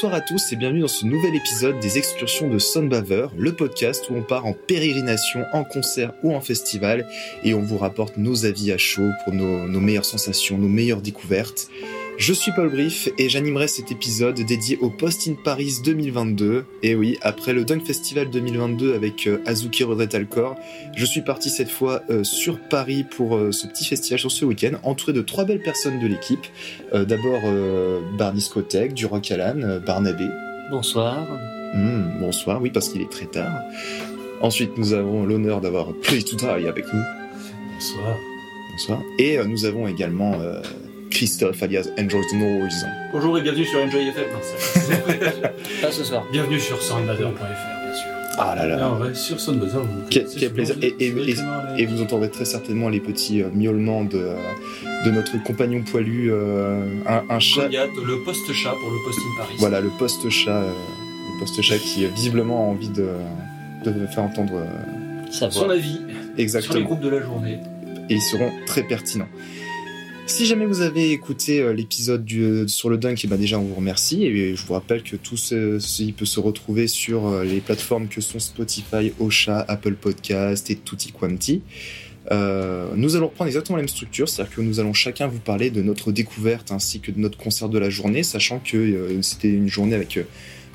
Bonsoir à tous et bienvenue dans ce nouvel épisode des excursions de Sunbaver, le podcast où on part en pérégrination, en concert ou en festival et on vous rapporte nos avis à chaud pour nos, nos meilleures sensations, nos meilleures découvertes. Je suis Paul Brief et j'animerai cet épisode dédié au Post in Paris 2022. Et oui, après le Dunk Festival 2022 avec euh, Azuki Rodret Alcor, je suis parti cette fois euh, sur Paris pour euh, ce petit festival sur ce week-end, entouré de trois belles personnes de l'équipe. D'abord euh, Bar Discothèque, du Rock Alan, Barnabé. Bonsoir. Hmm, bonsoir, oui, parce qu'il est très tard. Ensuite, nous avons l'honneur d'avoir Play to Die avec nous. Bonsoir. Bonsoir. Et nous avons également Christophe, alias Enjoy the Noise. Bonjour et bienvenue sur Enjoy FM. Non, Pas ce soir. bienvenue sur soundbather.fr, bien sûr. Ah là là. Là, on va sur Soundbuzzer. vous Quel- connaissez quel plaisir. Et- et- vous et- Et entendrez très certainement les petits euh, miaulements de, euh, de notre compagnon poilu, euh, un, un chat. Goliath, le post-chat pour le post in Paris. Voilà, le poste-chat, euh, le poste-chat qui euh, visiblement a envie de, de faire entendre euh, Ça Son avis sur les groupes de la journée. et ils seront très pertinents. Si jamais vous avez écouté euh, l'épisode euh, sur le dunk, eh ben déjà on vous remercie et je vous rappelle que tout ce- ceci peut se retrouver sur euh, les plateformes que sont Spotify, Ocha, Apple Podcast et Tutti Quanti. Euh, nous allons reprendre exactement la même structure, c'est-à-dire que nous allons chacun vous parler de notre découverte ainsi que de notre concert de la journée, sachant que euh, c'était une journée avec euh,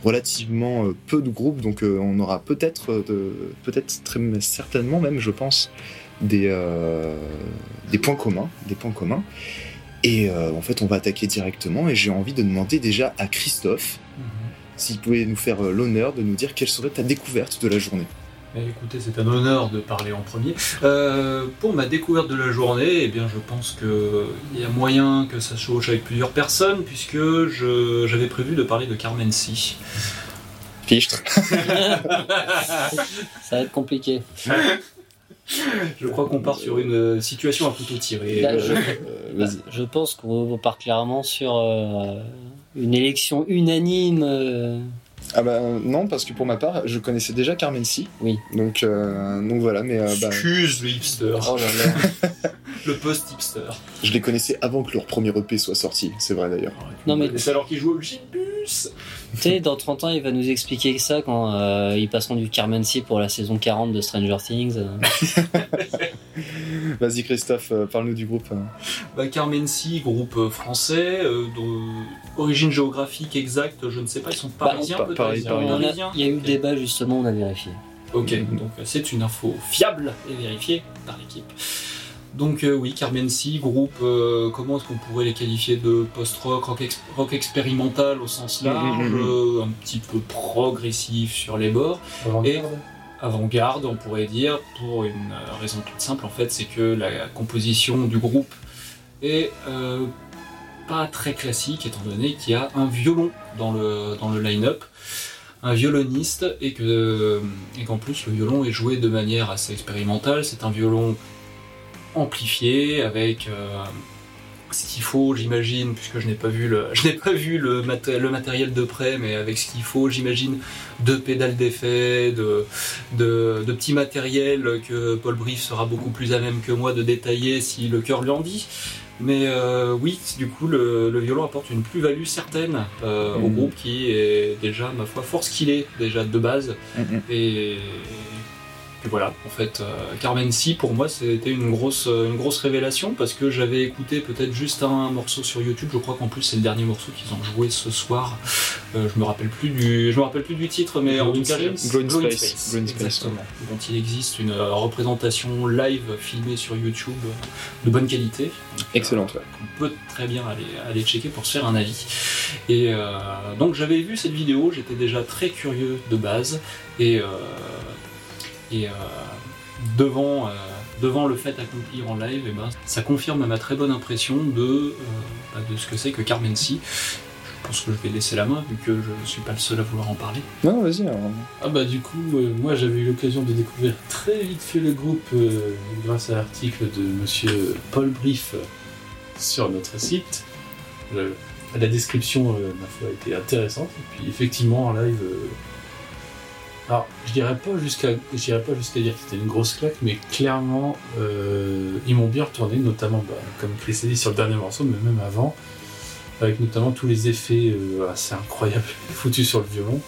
relativement euh, peu de groupes, donc euh, on aura peut-être, euh, peut-être très certainement même, je pense, des, euh, des points communs, des points communs. Et euh, en fait, on va attaquer directement. Et j'ai envie de demander déjà à Christophe s'il pouvait nous faire euh, l'honneur de nous dire quelle serait ta découverte de la journée. Eh, écoutez, c'est un honneur de parler en premier. Euh, pour ma découverte de la journée, eh bien, je pense qu'il y a moyen que ça chauche avec plusieurs personnes, puisque je- j'avais prévu de parler de Carmen C. Fichtre. Ça va être compliqué. Je crois qu'on part sur une euh, situation à couteau tiré. Là, Euh, je, Euh, pense qu'on part clairement sur euh, une élection unanime. Ah bah non, parce que pour ma part, je connaissais déjà Carmen C. Oui. Donc, euh, donc voilà, mais euh, bah, Excuse le hipster. oh là là, Le post-hipster. je les connaissais avant que leur premier EP soit sorti. C'est vrai d'ailleurs. Non, mais- C'est alors qu'il joue au Gibus Tu sais, dans 30 ans, il va nous expliquer ça quand euh, ils passeront du Carmen C pour la saison 40 de Stranger Things. euh. Vas-y Christophe, euh, parle-nous du groupe. euh. Bah, Carmen C, groupe euh, français, euh, d'origine géographique exacte, je ne sais pas, ils sont parisiens pa- peut-être parisiens Il y a eu Ok. débat justement, on a vérifié. Ok, donc euh, c'est une info fiable et vérifiée par l'équipe. Donc euh, oui, Carmen C, groupe, euh, comment est-ce qu'on pourrait les qualifier de post-rock, rock, ex- rock expérimental au sens large, euh, un petit peu progressif sur les bords, Avant-garde. avant-garde on pourrait dire, pour une raison toute simple en fait, c'est que la composition du groupe est euh, pas très classique étant donné qu'il y a un violon dans le, line-up, un violoniste et que et qu'en plus le violon est joué de manière assez expérimentale. C'est un violon amplifié avec euh, ce qu'il faut, j'imagine, puisque je n'ai pas vu le matériel de près, mais avec ce qu'il faut, j'imagine, de pédales d'effet, de, de, de petits matériels que Paul Brief sera beaucoup plus à même que moi de détailler si le cœur lui en dit. Mais euh, oui, du coup, le, le violon apporte une plus-value certaine euh, au Mhm. groupe qui est déjà, ma foi, fort skillé déjà de base. Et, et voilà, en fait, euh, Carmen C, pour moi, c'était une grosse, une grosse révélation parce que j'avais écouté peut-être juste un morceau sur YouTube. Je crois qu'en plus, c'est le dernier morceau qu'ils ont joué ce soir. Euh, je me rappelle plus du, je me rappelle plus du titre, mais en tout Green cas. Green Green Space. Space, Green Space, exactement. Dont il existe une euh, représentation live filmée sur YouTube euh, de bonne qualité. Donc, Excellente, ouais. qu'on peut très bien aller, aller checker pour se faire un avis. Et euh, donc j'avais vu cette vidéo, j'étais déjà très curieux de base, et, euh, et euh, devant, euh, devant le fait accompli en live, eh ben, ça confirme ma très bonne impression de, euh, bah, de ce que c'est que Carmen C. Je pense que je vais laisser la main vu que je ne suis pas le seul à vouloir en parler. Non, vas-y. alors. Ah bah du coup, euh, moi j'avais eu l'occasion de découvrir très vite fait le groupe euh, grâce à l'article de monsieur Paul Brief sur notre site. Le- la description, euh, ma foi, était intéressante. Et puis effectivement, en live... alors, je dirais pas jusqu'à, je dirais pas jusqu'à dire que c'était une grosse claque, mais clairement, euh, ils m'ont bien retourné, notamment, bah, comme Chris a dit sur le dernier morceau, mais même avant. avec notamment tous les effets euh, assez incroyables foutus sur le violon.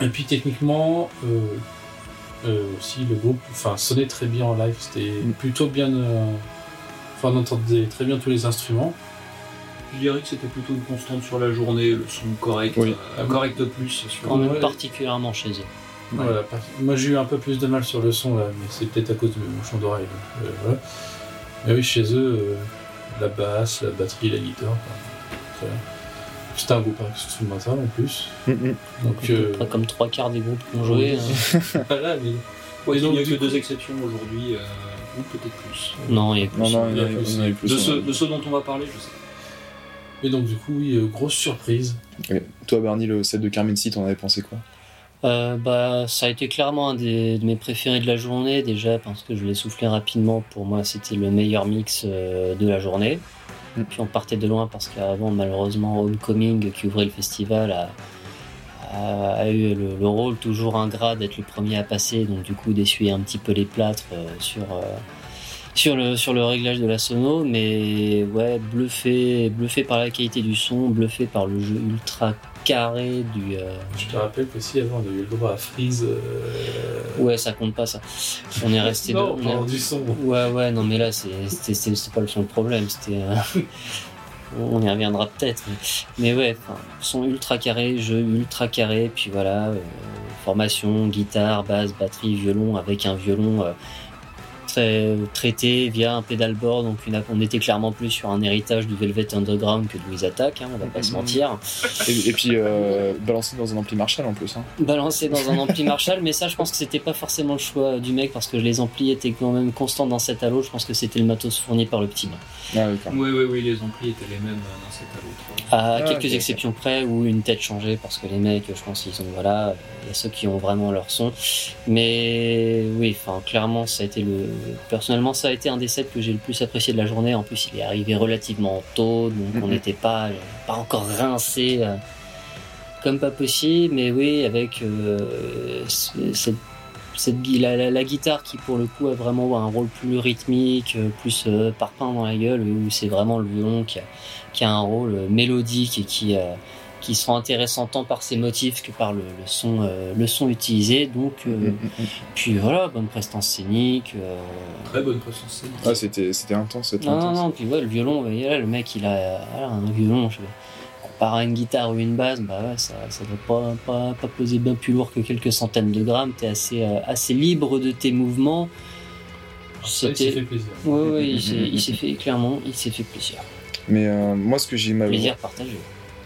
Et puis techniquement, euh, aussi le groupe enfin, sonnait très bien en live, c'était Mm. plutôt bien. Enfin, on entendait très bien tous les instruments. Je dirais que c'était plutôt une constante sur la journée, le son correct, Oui. euh, correct de plus. Sur... Quand même Ouais. particulièrement chez eux. Ouais. Voilà, par- Moi j'ai eu un peu plus de mal sur le son là, mais c'est peut-être à cause de mes bouchons d'oreille. euh, voilà. Mais oui, chez eux, euh, la basse, la batterie, la guitare. enfin. C'était un groupe instrumental en plus. Mm, mm. Donc, peu euh, comme trois quarts des groupes qui ont joué. hein. voilà, mais Ouais, Et il n'y a que coup- deux exceptions aujourd'hui, euh, ou peut-être plus. Non, il y a plus. Non, non, il il y y a en a- plus, il y en a eu plus. De de ceux dont on va parler, je sais. Et donc, du coup, oui, euh, grosse surprise. Et Toi, Bernie, le set de Carmen Sea, t'en avais pensé quoi? Euh, bah, ça a été clairement un des, de mes préférés de la journée, déjà parce que je l'ai soufflé rapidement. Pour moi, c'était le meilleur mix euh, de la journée. Mm. Puis on partait de loin parce qu'avant, malheureusement, Homecoming, qui ouvrait le festival, a, a, a eu le, le rôle toujours ingrat d'être le premier à passer, donc du coup d'essuyer un petit peu les plâtres euh, sur, euh, sur, le, sur le réglage de la sono. Mais ouais, bluffé, bluffé par la qualité du son, bluffé par le jeu ultra carré du. euh, Je te rappelle qu'aussi avant, on a eu le droit à Freeze. euh, Ouais, ça compte pas ça. On est resté. non, de- on est- du son. Ouais, ouais, non, mais là, c'était- pas le son le problème. C'était. euh, On y reviendra peut-être. Mais, mais ouais, son ultra carré, jeu ultra carré, puis voilà, euh, formation, guitare, basse, batterie, violon, avec un violon très traité via un pedalboard. Donc une, on était clairement plus sur un héritage du Velvet Underground que de Louise Attack, hein, on va pas se Mhm. mentir. Et, et puis, euh, balancé dans un ampli Marshall en plus. Hein. balancé dans un ampli Marshall, mais ça, je pense que c'était pas forcément le choix du mec parce que les amplis étaient quand même constants dans cet halo. Je pense que c'était le matos fourni par le petit main. Ah. Oui, oui, oui, les amplis étaient les mêmes euh, d'un set à l'autre. À Ah, quelques exceptions près où une tête changeait parce que les mecs, je pense qu'ils ont voilà, il y a ceux qui ont vraiment leur son. Mais oui, enfin clairement, ça a été le personnellement, ça a été un des sets que j'ai le plus apprécié de la journée. En plus, il est arrivé relativement tôt, donc on Mhm. n'était pas pas encore rincé. euh, comme pas possible, mais oui, avec euh, cette, cette la, la- la guitare qui pour le coup a vraiment un rôle plus rythmique, euh, plus euh, parpaing dans la gueule, où c'est vraiment le violon qui a, qui a un rôle euh, mélodique et qui, euh, qui sera intéressant tant par ses motifs que par le, le son, euh, le son utilisé. Donc, euh, Mm, mm, mm. puis voilà, bonne prestance scénique. euh, Très bonne présence scénique. Ah, c'était c'était intense, c'était non, non, intense. non, puis ouais, le violon, là, le mec, il a voilà, un violon, je comparé à une guitare ou une basse, bah ouais, ça, ça doit pas, pas, pas peser bien plus lourd que quelques centaines de grammes, t'es assez, euh, assez libre de tes mouvements. Ça, il s'est fait C'était. plaisir. Ouais, ouais, il s'est il s'est fait, clairement, il s'est fait plaisir. Mais euh, moi, ce que j'ai mal Plaisir partagé.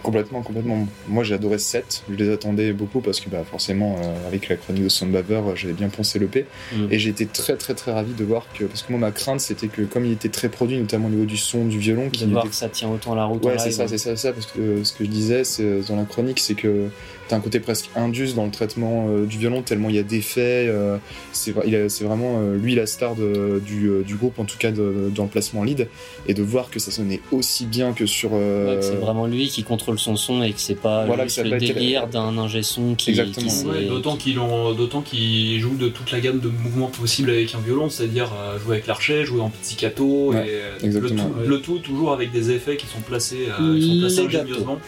Complètement, complètement. Moi, j'ai adoré ce set. Je les attendais beaucoup parce que, bah, forcément, euh, avec la chronique de Soundbaver, j'avais bien poncé le P. Mm. Et j'étais très, très, très ravi de voir que, parce que moi, ma crainte, c'était que, comme il était très produit, notamment au niveau du son, du violon, De voir était que ça tient autant la route Ouais, c'est ça, c'est ça, c'est ça, parce que euh, ce que je disais euh, dans la chronique, c'est que t'as un côté presque indus dans le traitement euh, du violon, tellement il y a d'effets. euh, c'est vra- il a- c'est vraiment euh, lui la star de- du, euh, du groupe, en tout cas de- dans le placement lead, et de voir que ça sonnait aussi bien que sur. euh, Ouais, que c'est vraiment lui qui contrôle son son et que c'est pas Voilà, juste que ça le été- délire d'un ingé son qui, Exactement. qui s'est- Ouais, d'autant qu'il en- d'autant qu'il joue de toute la gamme de mouvements possibles avec un violon, c'est-à-dire jouer avec l'archet, jouer en pizzicato, Ouais, et exactement. Le, tout, Ouais. le tout toujours avec des effets qui sont placés, euh, qui sont placés ingénieusement.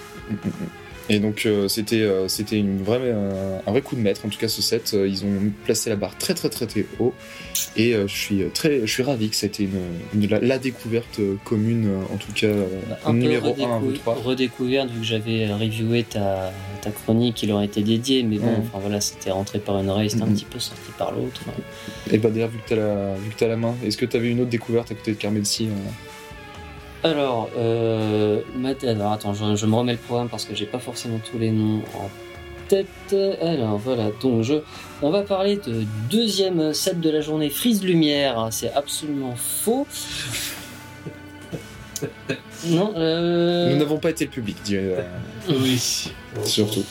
Et donc euh, c'était euh, c'était une vraie euh, un vrai coup de maître. En tout cas ce set ils ont placé la barre très très très très haut. Et je suis très je suis ravi que ça a été une, une- la, la découverte commune en tout cas un numéro 1 à redécou- vous trois. redécouverte vu que j'avais reviewé ta, ta chronique qui leur était dédiée. Mais bon enfin voilà c'était rentré par une oreille c'était un petit peu sorti par l'autre. Et bah d'ailleurs, vu que t'as la, vu que t'as la main, est-ce que t'avais une autre découverte à côté de Carmelsi euh alors euh, alors attends je, je me remets le programme parce que j'ai pas forcément tous les noms en tête alors voilà donc je on va parler de deuxième set de la journée Frise Lumière c'est absolument faux non euh... Nous n'avons pas été le public, euh, Oui. surtout.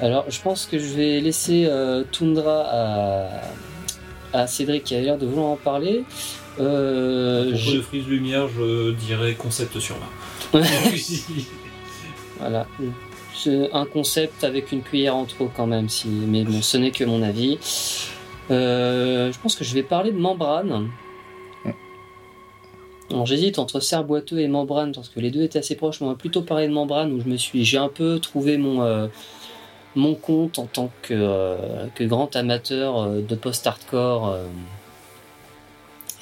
Alors, je pense que je vais laisser euh, Tundra à, à Cédric qui a l'air de vouloir en parler. Euh, Pour je- frise lumière, je dirais concept sur main. voilà. Un concept avec une cuillère en trop quand même, si... mais bon, ce n'est que mon avis. Euh, je pense que je vais parler de membrane. Alors j'hésite entre serre boiteux et membrane parce que les deux étaient assez proches. mais On va plutôt parler de membrane où je me suis, j'ai un peu trouvé mon euh, mon compte en tant que euh, que grand amateur de post-hardcore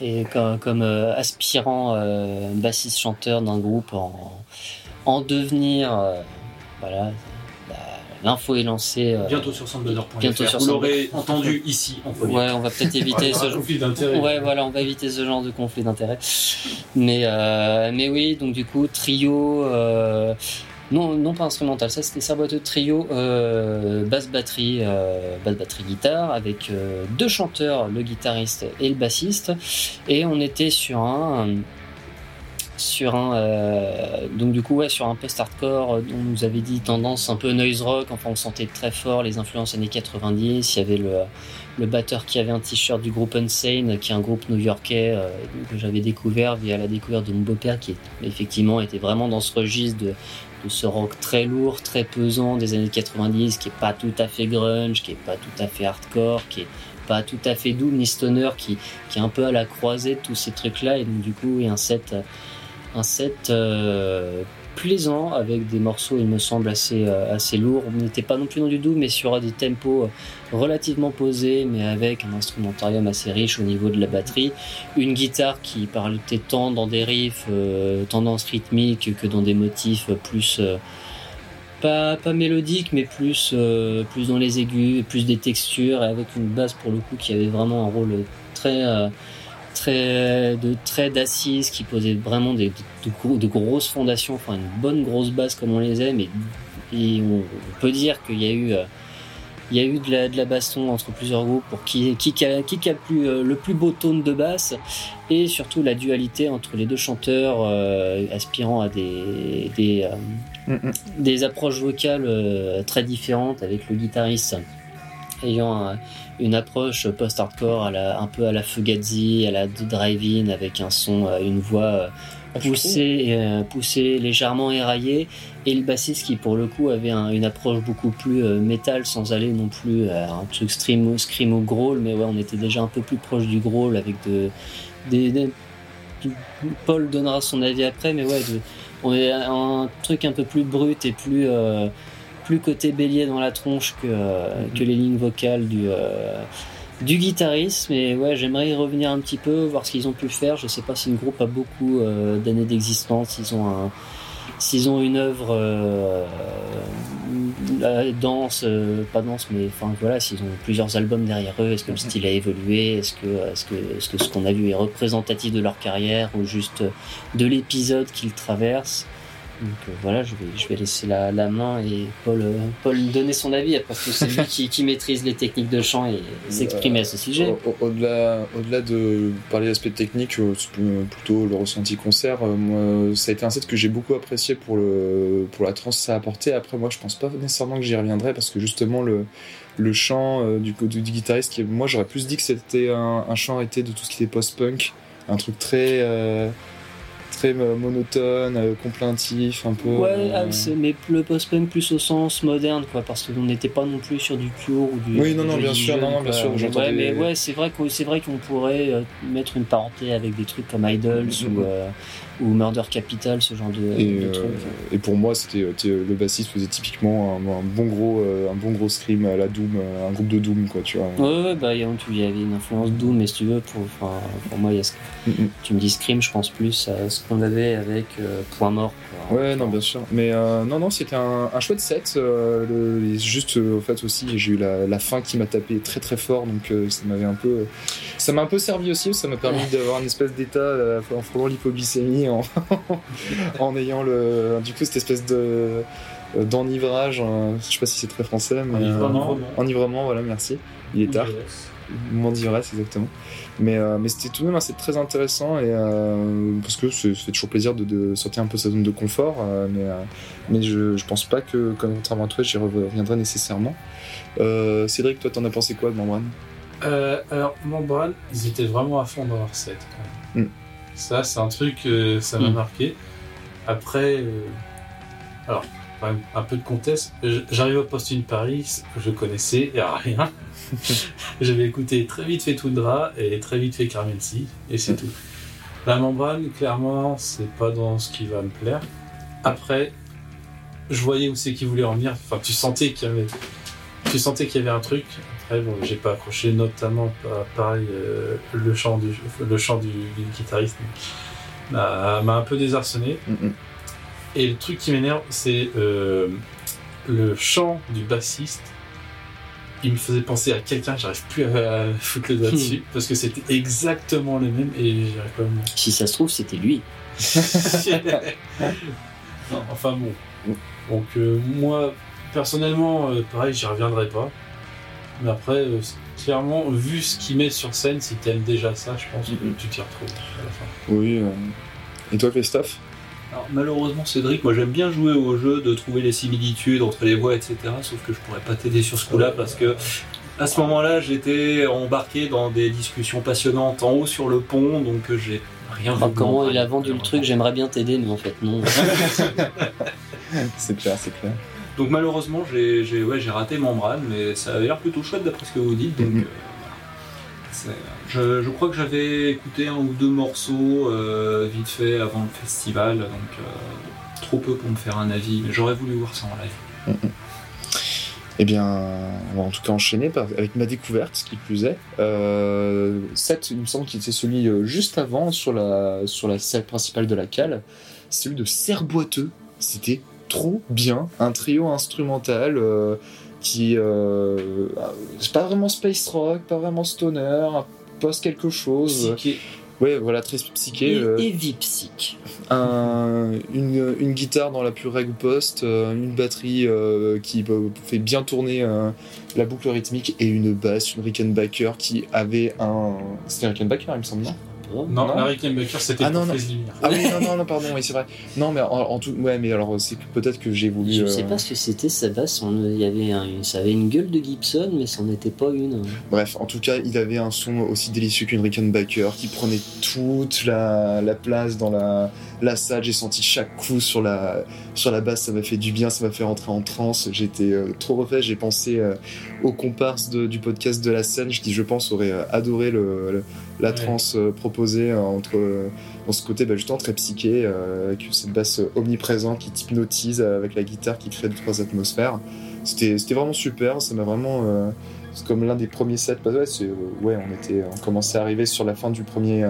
et comme, comme, euh, aspirant euh, bassiste chanteur d'un groupe en en devenir. euh, voilà, la- l'info est lancée. euh, Bientôt sur Soundblazer.fr. Bientôt sur Vous l'aurez entendu ici en premier. Ouais, on va peut-être éviter ce Un conflit d'intérêt. Ouais, voilà, on va éviter ce genre de conflit d'intérêts. Mais, euh, mais oui, donc du coup, trio, euh, non, non pas instrumental, ça c'était de trio, euh, basse batterie, euh, basse batterie guitare, avec euh, deux chanteurs, le guitariste et le bassiste, et on était sur un, sur un, euh, donc du coup ouais, sur un post-hardcore, euh, on nous avait dit tendance un peu noise rock, enfin on sentait très fort les influences années 90, il y avait le le batteur qui avait un t-shirt du groupe Unsane, qui est un groupe new-yorkais euh, que j'avais découvert via la découverte de mon beau-père, qui effectivement était vraiment dans ce registre de, de ce rock très lourd, très pesant des années 90, qui est pas tout à fait grunge, qui est pas tout à fait hardcore, qui est pas tout à fait doom ni stoner, qui, qui est un peu à la croisée de tous ces trucs-là, et donc du coup, il y a un set, un set euh, plaisant avec des morceaux, il me semble, assez, euh, assez lourds. On n'était pas non plus dans du doom, mais sur des tempos euh, relativement posés, mais avec un instrumentarium assez riche au niveau de la batterie. Une guitare qui partait tant dans des riffs, euh, tendance rythmique, que dans des motifs plus. pas, pas mélodiques, mais plus, plus dans les aigus, plus des textures, et avec une basse pour le coup qui avait vraiment un rôle très. Euh, très de très d'assises qui posait vraiment des, de, gros- de grosses fondations enfin une bonne grosse base comme on les aime et, et on, on peut dire qu'il y a eu euh, il y a eu de la, de la baston entre plusieurs groupes pour qui qui a, qui a plus, euh, le plus beau tone de basse et surtout la dualité entre les deux chanteurs euh, aspirant à des des, euh, Mm, mm. des approches vocales très différentes avec le guitariste ayant un- une approche post-hardcore à la, un peu à la Fugazi, à la Drive-In avec un son, euh, une voix euh, poussée, euh, poussée légèrement éraillée. Et le bassiste qui pour le coup avait un- une approche beaucoup plus métal sans aller non plus à un truc screamo, screamo growl mais ouais on était déjà un peu plus proche du growl avec de, des, des- Paul donnera son avis après mais ouais de- on est un truc un peu plus brut et plus euh, plus côté bélier dans la tronche que, euh, que les lignes vocales du, euh, du guitariste. Mais ouais, j'aimerais y revenir un petit peu, voir ce qu'ils ont pu faire. Je sais pas si le groupe a beaucoup euh, d'années d'existence, s'ils ont un. S'ils ont une œuvre euh, euh, euh, pas dense, mais enfin voilà, s'ils ont plusieurs albums derrière eux, est-ce que le style a évolué, est-ce que, est-ce que, est-ce que ce qu'on a vu est représentatif de leur carrière ou juste de l'épisode qu'ils traversent? Donc euh, voilà, je vais, je vais laisser la, la main et Paul, euh, Paul donner son avis, parce que c'est lui qui, qui maîtrise les techniques de chant et s'exprimer à ce sujet. Au- au- Au-delà au-delà de parler d'aspect technique, euh, plutôt le ressenti concert. euh, Moi, ça a été un set que j'ai beaucoup apprécié pour, le, pour la trance que ça a apporté. Après, moi, je pense pas nécessairement que j'y reviendrai parce que justement, le, le chant euh, du, du, du guitariste, qui, moi, j'aurais plus dit que c'était un, un chant arrêté de tout ce qui était post-punk. Un truc très. euh, très euh, monotone, euh, complaintif, un peu. Ouais, euh, ah, mais le post-punk plus au sens moderne, quoi, parce qu'on n'était pas non plus sur du Cure ou du. Oui, non, non, bien sûr, non, bien sûr, Ouais, mais ouais, c'est vrai qu'on pourrait mettre une parenté avec des trucs comme Idols Mhm. ou, euh, ou Murder Capital, ce genre de, Et, de euh, trucs. et pour moi, c'était euh, le bassiste faisait typiquement un, un bon gros, euh, un bon gros scream à la Doom, un groupe de Doom, quoi, tu vois. Ouais, ouais, bah, il y avait une influence Doom, mais si tu veux, pour, pour moi, y a ce- Mm, mm. tu me dis Scream, je pense plus à ce qu'on avait avec euh, Point Mort. quoi. Ouais, non, bien sûr. Mais euh, non, non, c'était un, un chouette set. euh, le- juste, au fait aussi, j'ai eu la, la fin qui m'a tapé très très fort, donc ça m'avait un peu, ça m'a un peu servi aussi. Ça m'a permis d'avoir une espèce d'état en frôlant l'hypoglycémie, en, en ayant le, du coup, cette espèce de euh, d'enivrage. hein. je sais pas si c'est très français, mais euh, Enivrement. enivrement, voilà, merci. Il est tard. moment d'ivresse exactement mais euh, mais c'était tout de même assez très intéressant et euh, parce que c'est- ça fait toujours plaisir de, de sortir un peu sa zone de confort mais mais je, je pense pas que comme contrairement à toi j'y reviendrai nécessairement Cédric toi t'en as pensé quoi de Membrane alors, Membrane, ils étaient vraiment à fond dans leur set. quand même. Mm. Ça, c'est un truc, euh, ça m'a Mm. marqué. Après, euh, alors, un peu de contexte. J'arrive au Posting Paris, je connaissais rien. J'avais écouté très vite fait Tundra et très vite fait Carmency, et c'est tout. La membrane, clairement, c'est pas dans ce qui va me plaire. Après, je voyais où c'est qu'il voulait en venir. Enfin, tu sentais qu'il y avait, tu sentais qu'il y avait un truc. Après, bon, j'ai pas accroché, notamment pa- pareil euh, le chant du, le chant du, du guitariste m'a un peu désarçonné. Mm. Et le truc qui m'énerve, c'est euh, le chant du bassiste. Il me faisait penser à quelqu'un, j'arrive plus à, à foutre le doigt dessus, parce que c'était exactement le même et j'arrive pas à me- Si ça se trouve, c'était lui. Non, enfin bon. Donc euh, moi, personnellement, euh, pareil, j'y reviendrai pas. Mais après, euh, clairement, vu ce qu'il met sur scène, si t'aimes déjà ça, je pense que tu t'y retrouves à la fin. Oui. euh. Et toi, Christophe? Alors, malheureusement, Cédric, moi j'aime bien jouer au jeu, de trouver les similitudes entre les voix, etc. Sauf que je pourrais pas t'aider sur ce coup-là parce que à ce moment-là, j'étais embarqué dans des discussions passionnantes en haut sur le pont, donc euh, j'ai rien Enfin, vu. comment il a vendu le truc, j'aimerais bien t'aider, mais en fait, non. C'est clair, c'est clair. Donc malheureusement, j'ai ouais, raté Membrane, mais ça avait l'air plutôt chouette d'après ce que vous dites. Donc, Mhm. euh, Je, je crois que j'avais écouté un ou deux morceaux euh, vite fait avant le festival, donc euh, trop peu pour me faire un avis, mais j'aurais voulu voir ça en live. Eh bien, on va en tout cas enchaîner par- avec ma découverte, ce qui plus est. Euh, 7, il me semble qu'il était celui juste avant sur la, sur la salle principale de la cale. Celui de Serre Boiteux. C'était trop bien. Un trio instrumental euh, qui. Euh, c'est pas vraiment space rock, pas vraiment stoner, poste quelque chose. Psyché. Ouais, voilà, très psyché. Et, euh, Vipsic. un- une, une guitare dans la plus règle post, euh, une batterie qui fait bien tourner la boucle rythmique et une basse, une Rickenbacker qui avait un. C'était un Rickenbacker, il me semble, non. Non, Non. la Rickenbacker, c'était Ah, pour non, non. Ah oui, non, non, non, pardon, oui, c'est vrai. Non, mais en, en tout. Ouais, mais alors, c'est peut-être que j'ai voulu. Je euh, sais pas ce que c'était sa basse, on- il y avait un- ça avait une gueule de Gibson, mais ça n'en était pas une. Bref, en tout cas, il avait un son aussi délicieux qu'une Rickenbacker qui prenait toute la, la place dans la, la salle. J'ai senti chaque coup sur la, sur la basse, ça m'a fait du bien, ça m'a fait rentrer en transe. J'étais euh, trop refait. J'ai pensé euh, aux comparses de- du podcast de la scène qui, je pense, auraient euh, adoré le, le- la transe euh, proposée entre, dans ce côté bah, justement très psyché, avec cette basse omniprésente qui t'hypnotise avec la guitare qui crée deux trois atmosphères. C'était vraiment super. Ça m'a vraiment c'est comme l'un des premiers sets. Ouais, on était, on commençait à arriver sur la fin du premier,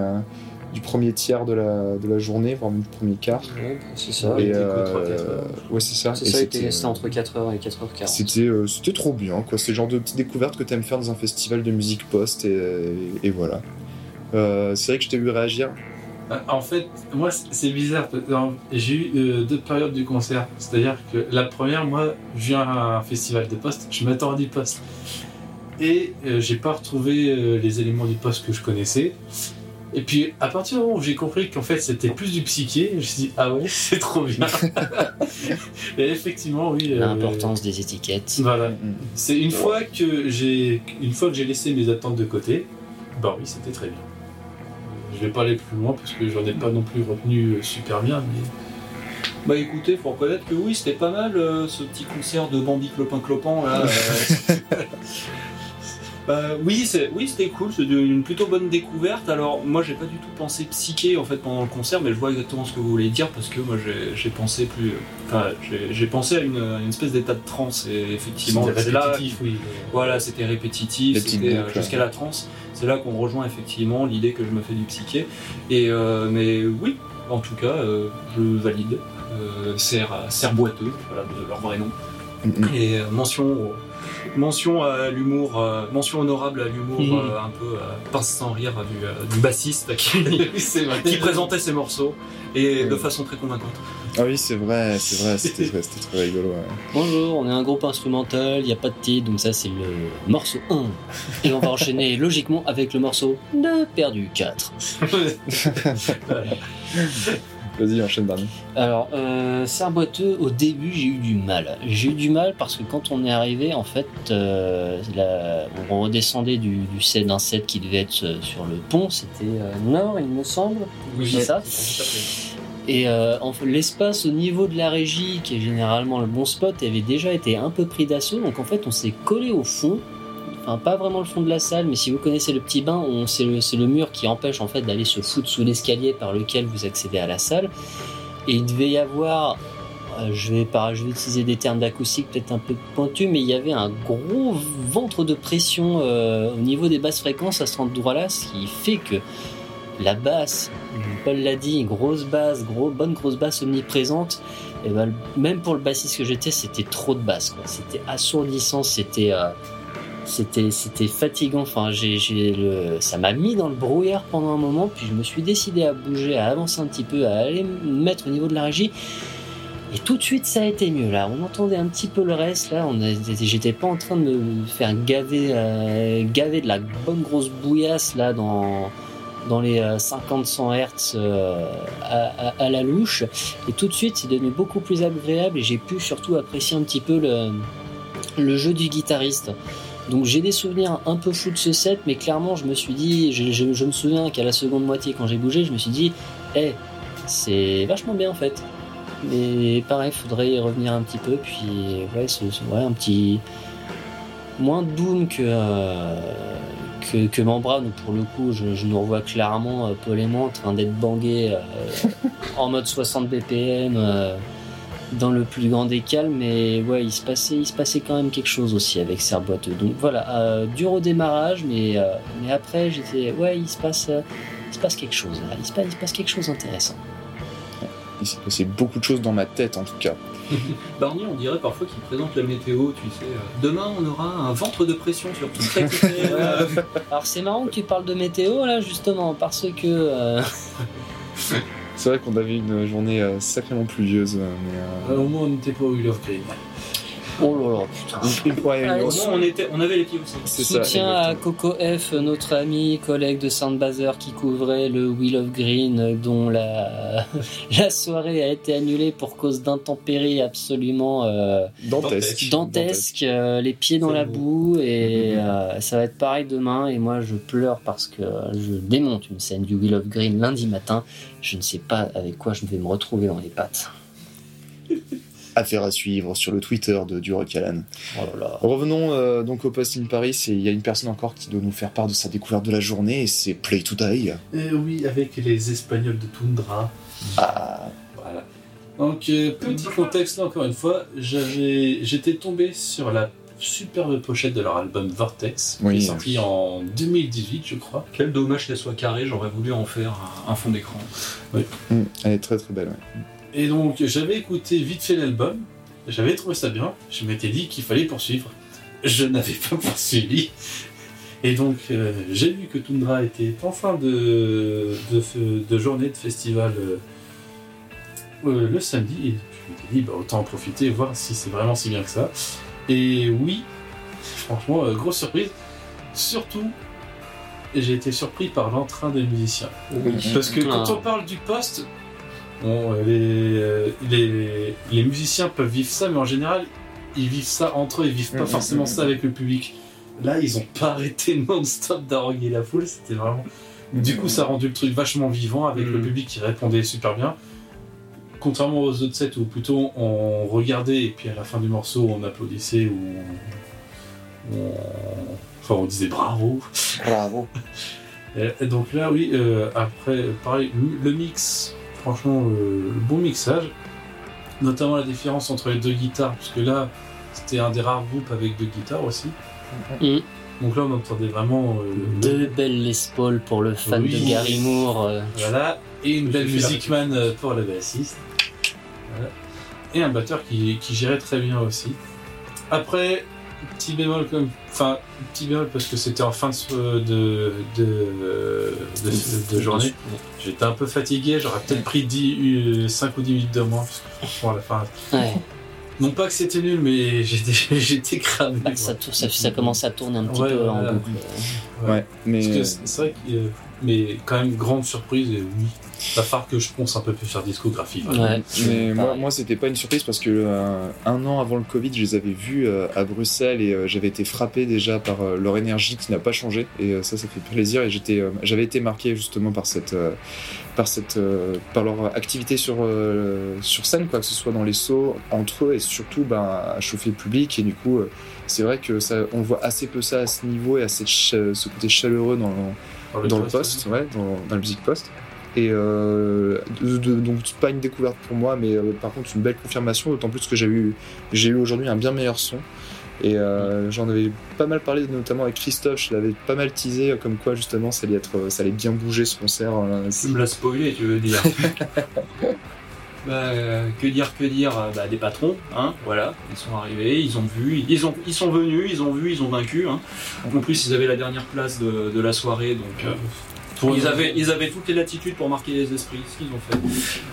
du premier tiers de la, de la journée, voire même du premier quart. Ouais, c'est ça. Et, euh, trois, quatre heures ouais, c'est ça. C'est ça, c'était, euh, entre 4h et 4h40. C'était, euh, c'était trop bien, quoi. C'est le genre de petite découverte que t'aimes faire dans un festival de musique post, et, et voilà. Euh, c'est vrai que je t'ai vu réagir. En fait, moi, c'est bizarre. J'ai eu deux périodes du concert. C'est-à-dire que la première, moi, je viens à un festival de poste, je m'attends à du poste. Et euh, j'ai pas retrouvé euh, les éléments du poste que je connaissais. Et puis, à partir du moment où j'ai compris qu'en fait c'était plus du psyché, je me suis dit, ah ouais, c'est trop bien. Et effectivement, oui. euh, L'importance des étiquettes. Voilà. Mm. C'est une fois que j'ai une fois que j'ai laissé mes attentes de côté, bah oui, c'était très bien. Je vais pas aller plus loin parce que j'en ai pas non plus retenu euh, super bien, mais Bah écoutez, faut reconnaître que oui, c'était pas mal euh, ce petit concert de Bambi Clopin Clopin là. euh. Bah, oui, c'est, oui, c'était cool, c'est une plutôt bonne découverte. Alors, moi, j'ai pas du tout pensé psyché en fait pendant le concert, mais je vois exactement ce que vous voulez dire parce que moi, j'ai, j'ai pensé plus, enfin, j'ai, j'ai pensé à une, à une espèce d'état de transe et effectivement, c'était c'est là, répétitif, oui. voilà, c'était répétitif, Les c'était euh, boucles, jusqu'à la transe. C'est là qu'on rejoint effectivement l'idée que je me fais du psyché. Et euh, mais oui, en tout cas, euh, je valide. Euh, serre, serre boiteux, voilà de leur vrai nom. Et euh, mention, au- mention à l'humour, euh, mention honorable à l'humour Mhm. euh, un peu euh, pince sans rire du, euh, du bassiste qui, présentait ses morceaux et de façon très convaincante. Ah oui, c'est vrai, c'est vrai, c'était, très- c'était très rigolo. ouais. Bonjour, on est un groupe instrumental, il n'y a pas de titre, donc ça c'est le morceau 1. Et on va enchaîner logiquement avec le morceau de perdu 4. Vas-y, enchaîne Barney. Alors, euh, Serre-Boiteux, au début, j'ai eu du mal. J'ai eu du mal parce que quand on est arrivé, en fait, euh, la- on redescendait du, du set d'un set qui devait être euh, sur le pont. C'était euh, nord, il me semble. Oui, c'est ça. Et euh, en fait, l'espace au niveau de la régie, qui est généralement le bon spot, avait déjà été un peu pris d'assaut. Donc en fait, on s'est collé au fond, enfin pas vraiment le fond de la salle, mais si vous connaissez le petit bain, c'est le, mur qui empêche en fait d'aller se foutre sous l'escalier par lequel vous accédez à la salle. Et il devait y avoir, euh, je vais utiliser des termes d'acoustique peut-être un peu pointus, mais il y avait un gros ventre de pression euh, au niveau des basses fréquences à cet endroit-là, ce qui fait que la basse, Paul l'a dit, grosse basse, gros, bonne grosse basse omniprésente. Et ben, le- même pour le bassiste que j'étais, c'était trop de basse. C'était assourdissant, c'était, euh, c'était, fatigant. Enfin, ça m'a mis dans le brouillard pendant un moment. Puis je me suis décidé à bouger, à avancer un petit peu, à aller me mettre au niveau de la régie. Et tout de suite, ça a été mieux. Là, on entendait un petit peu le reste. Là, j'étais pas en train de me faire gaver, euh, de la bonne grosse bouillasse là dans les 50-100 Hz euh, à, à- à la louche. Et tout de suite, c'est devenu beaucoup plus agréable et j'ai pu surtout apprécier un petit peu le jeu du guitariste. Donc j'ai des souvenirs un peu fous de ce set, mais clairement, je me suis dit, je, me souviens qu'à la seconde moitié, quand j'ai bougé, je me suis dit, eh, c'est vachement bien en fait. Mais pareil, faudrait y revenir un petit peu, puis ouais, c'est un petit. moins de boom que. euh, que, que Membran, où pour le coup, je, nous revois clairement, euh, en train d'être bangés euh, en mode 60 BPM, euh, dans le plus grand des calmes, mais ouais, il se passait, il se passait quand même quelque chose aussi avec Serre Boiteux. Donc voilà, euh, dur au démarrage, mais, euh, mais après, j'étais, ouais, il se passe, euh, il se passe quelque chose, là. Il, se passe, il se passe quelque chose d'intéressant. Il s'est passé beaucoup de choses dans ma tête en tout cas. Barney, on dirait parfois qu'il présente la météo, tu sais. Demain, on aura un ventre de pression sur toute la Alors c'est marrant que tu parles de météo là justement parce que euh, C'est vrai qu'on avait une journée euh, sacrément pluvieuse. euh, Mais, Euh, au moins, on n'était pas au Wheel of. Oh là là putain. ouais, grosse- au moins, on, était, on avait les pieds au sol. C'est ça, Soutien à. Coco F, notre ami, collègue de Soundbazer qui couvrait le Wheel of Green, dont la, la soirée a été annulée pour cause d'intempéries absolument euh, Dantesque. dantesques, euh, les pieds dans la beau. boue, et euh, ça va être pareil demain. Et moi, je pleure parce que je démonte une scène du Wheel of Green lundi matin. Je ne sais pas avec quoi je vais me retrouver dans les pattes. Affaire à suivre sur le Twitter de du Rock Alan. Oh là là. Revenons euh, donc au Post in Paris et il y a une personne encore qui doit nous faire part de sa découverte de la journée et c'est Play to Die. Euh, oui, avec les Espagnols de Tundra. Ah, Voilà. Donc, euh, petit contexte là, encore une fois, j'avais, j'étais tombé sur la superbe pochette de leur album Vortex, Oui. qui est sorti en 2018, je crois. Quel dommage qu'elle soit carrée, j'aurais voulu en faire un, un fond d'écran. hum, elle est très très belle. ouais. Et donc, j'avais écouté vite fait l'album, j'avais trouvé ça bien, je m'étais dit qu'il fallait poursuivre. Je n'avais pas poursuivi. Et donc, euh, j'ai vu que Tundra était en fin de, de, fe- de journée de festival euh, euh, le samedi. Et je m'étais dit, bah, autant en profiter et voir si c'est vraiment si bien que ça. Et oui, franchement, euh, grosse surprise. Surtout, j'ai été surpris par l'entrain des musiciens. Parce que quand Ah. on parle du poste, bon, euh, les, euh, les, les musiciens peuvent vivre ça, mais en général, ils vivent ça entre eux, ils vivent pas Mhm, forcément mhm. ça avec le public. Là, ils ont pas arrêté non-stop d'arroguer la foule, c'était vraiment. Du coup, ça a rendu le truc vachement vivant avec le public qui répondait super bien. Contrairement aux autres sets où plutôt on regardait et puis à la fin du morceau on applaudissait ou on, enfin on disait bravo. Bravo. Et donc là, oui, euh, après, pareil, le mix, franchement, euh, le bon mixage, notamment la différence entre les deux guitares, parce que là, c'était un des rares groupes avec deux guitares aussi. Mm. Donc là, on entendait vraiment euh, le- Deux belles Les Paul pour le fan Oui. de Gary Moore. euh. Voilà, et une belle Music Man euh, pour le bassiste. Voilà. Et un batteur qui, qui gérait très bien aussi. Après, petit bémol comme. Enfin, petit bémol parce que c'était en fin de, de, de, de- de journée. J'étais un peu fatigué, j'aurais peut-être pris 10, 5 ou 10 minutes de moins. Parce que franchement, à la fin. Ouais. Non pas que c'était nul, mais j'étais cramé. Bah, ça, ça, ça commence à tourner un petit Ouais, peu voilà. en boucle. Ouais, mais Parce que c'est vrai que euh, mais quand même grande surprise, et oui. Va falloir que je pense un peu plus sur discographie. Ouais. Mais moi, moi c'était pas une surprise parce que euh, un an avant le Covid, je les avais vus euh, à Bruxelles et euh, j'avais été frappé déjà par euh, leur énergie qui n'a pas changé et euh, ça, ça fait plaisir et j'étais, euh, j'avais été marqué justement par cette, euh, par cette, euh, par leur activité sur euh, sur scène quoi, que ce soit dans les sauts entre eux et surtout ben, à chauffer le public et du coup, euh, c'est vrai que ça, on voit assez peu ça à ce niveau et à cette ce côté chaleureux dans Dans dans le poste, ouais, dans, dans le music post. Et euh, de- de- donc pas une découverte pour moi, mais euh, par contre une belle confirmation, d'autant plus que j'ai eu, j'ai eu aujourd'hui un bien meilleur son. Et euh, j'en avais pas mal parlé, notamment avec Christophe, je l'avais pas mal teasé, euh, comme quoi justement ça allait, être, ça allait bien bouger ce concert. Tu me l'as spoilé, tu veux dire. bah, que dire, que dire bah, Des patrons, hein, voilà, ils sont arrivés, ils ont vu, ils, ont, ils sont venus, ils ont vu, ils ont vaincu. Hein. En plus, ils avaient la dernière place de, de la soirée, donc Pour ils, avaient, ils avaient toutes les latitudes pour marquer les esprits, ce qu'ils ont fait.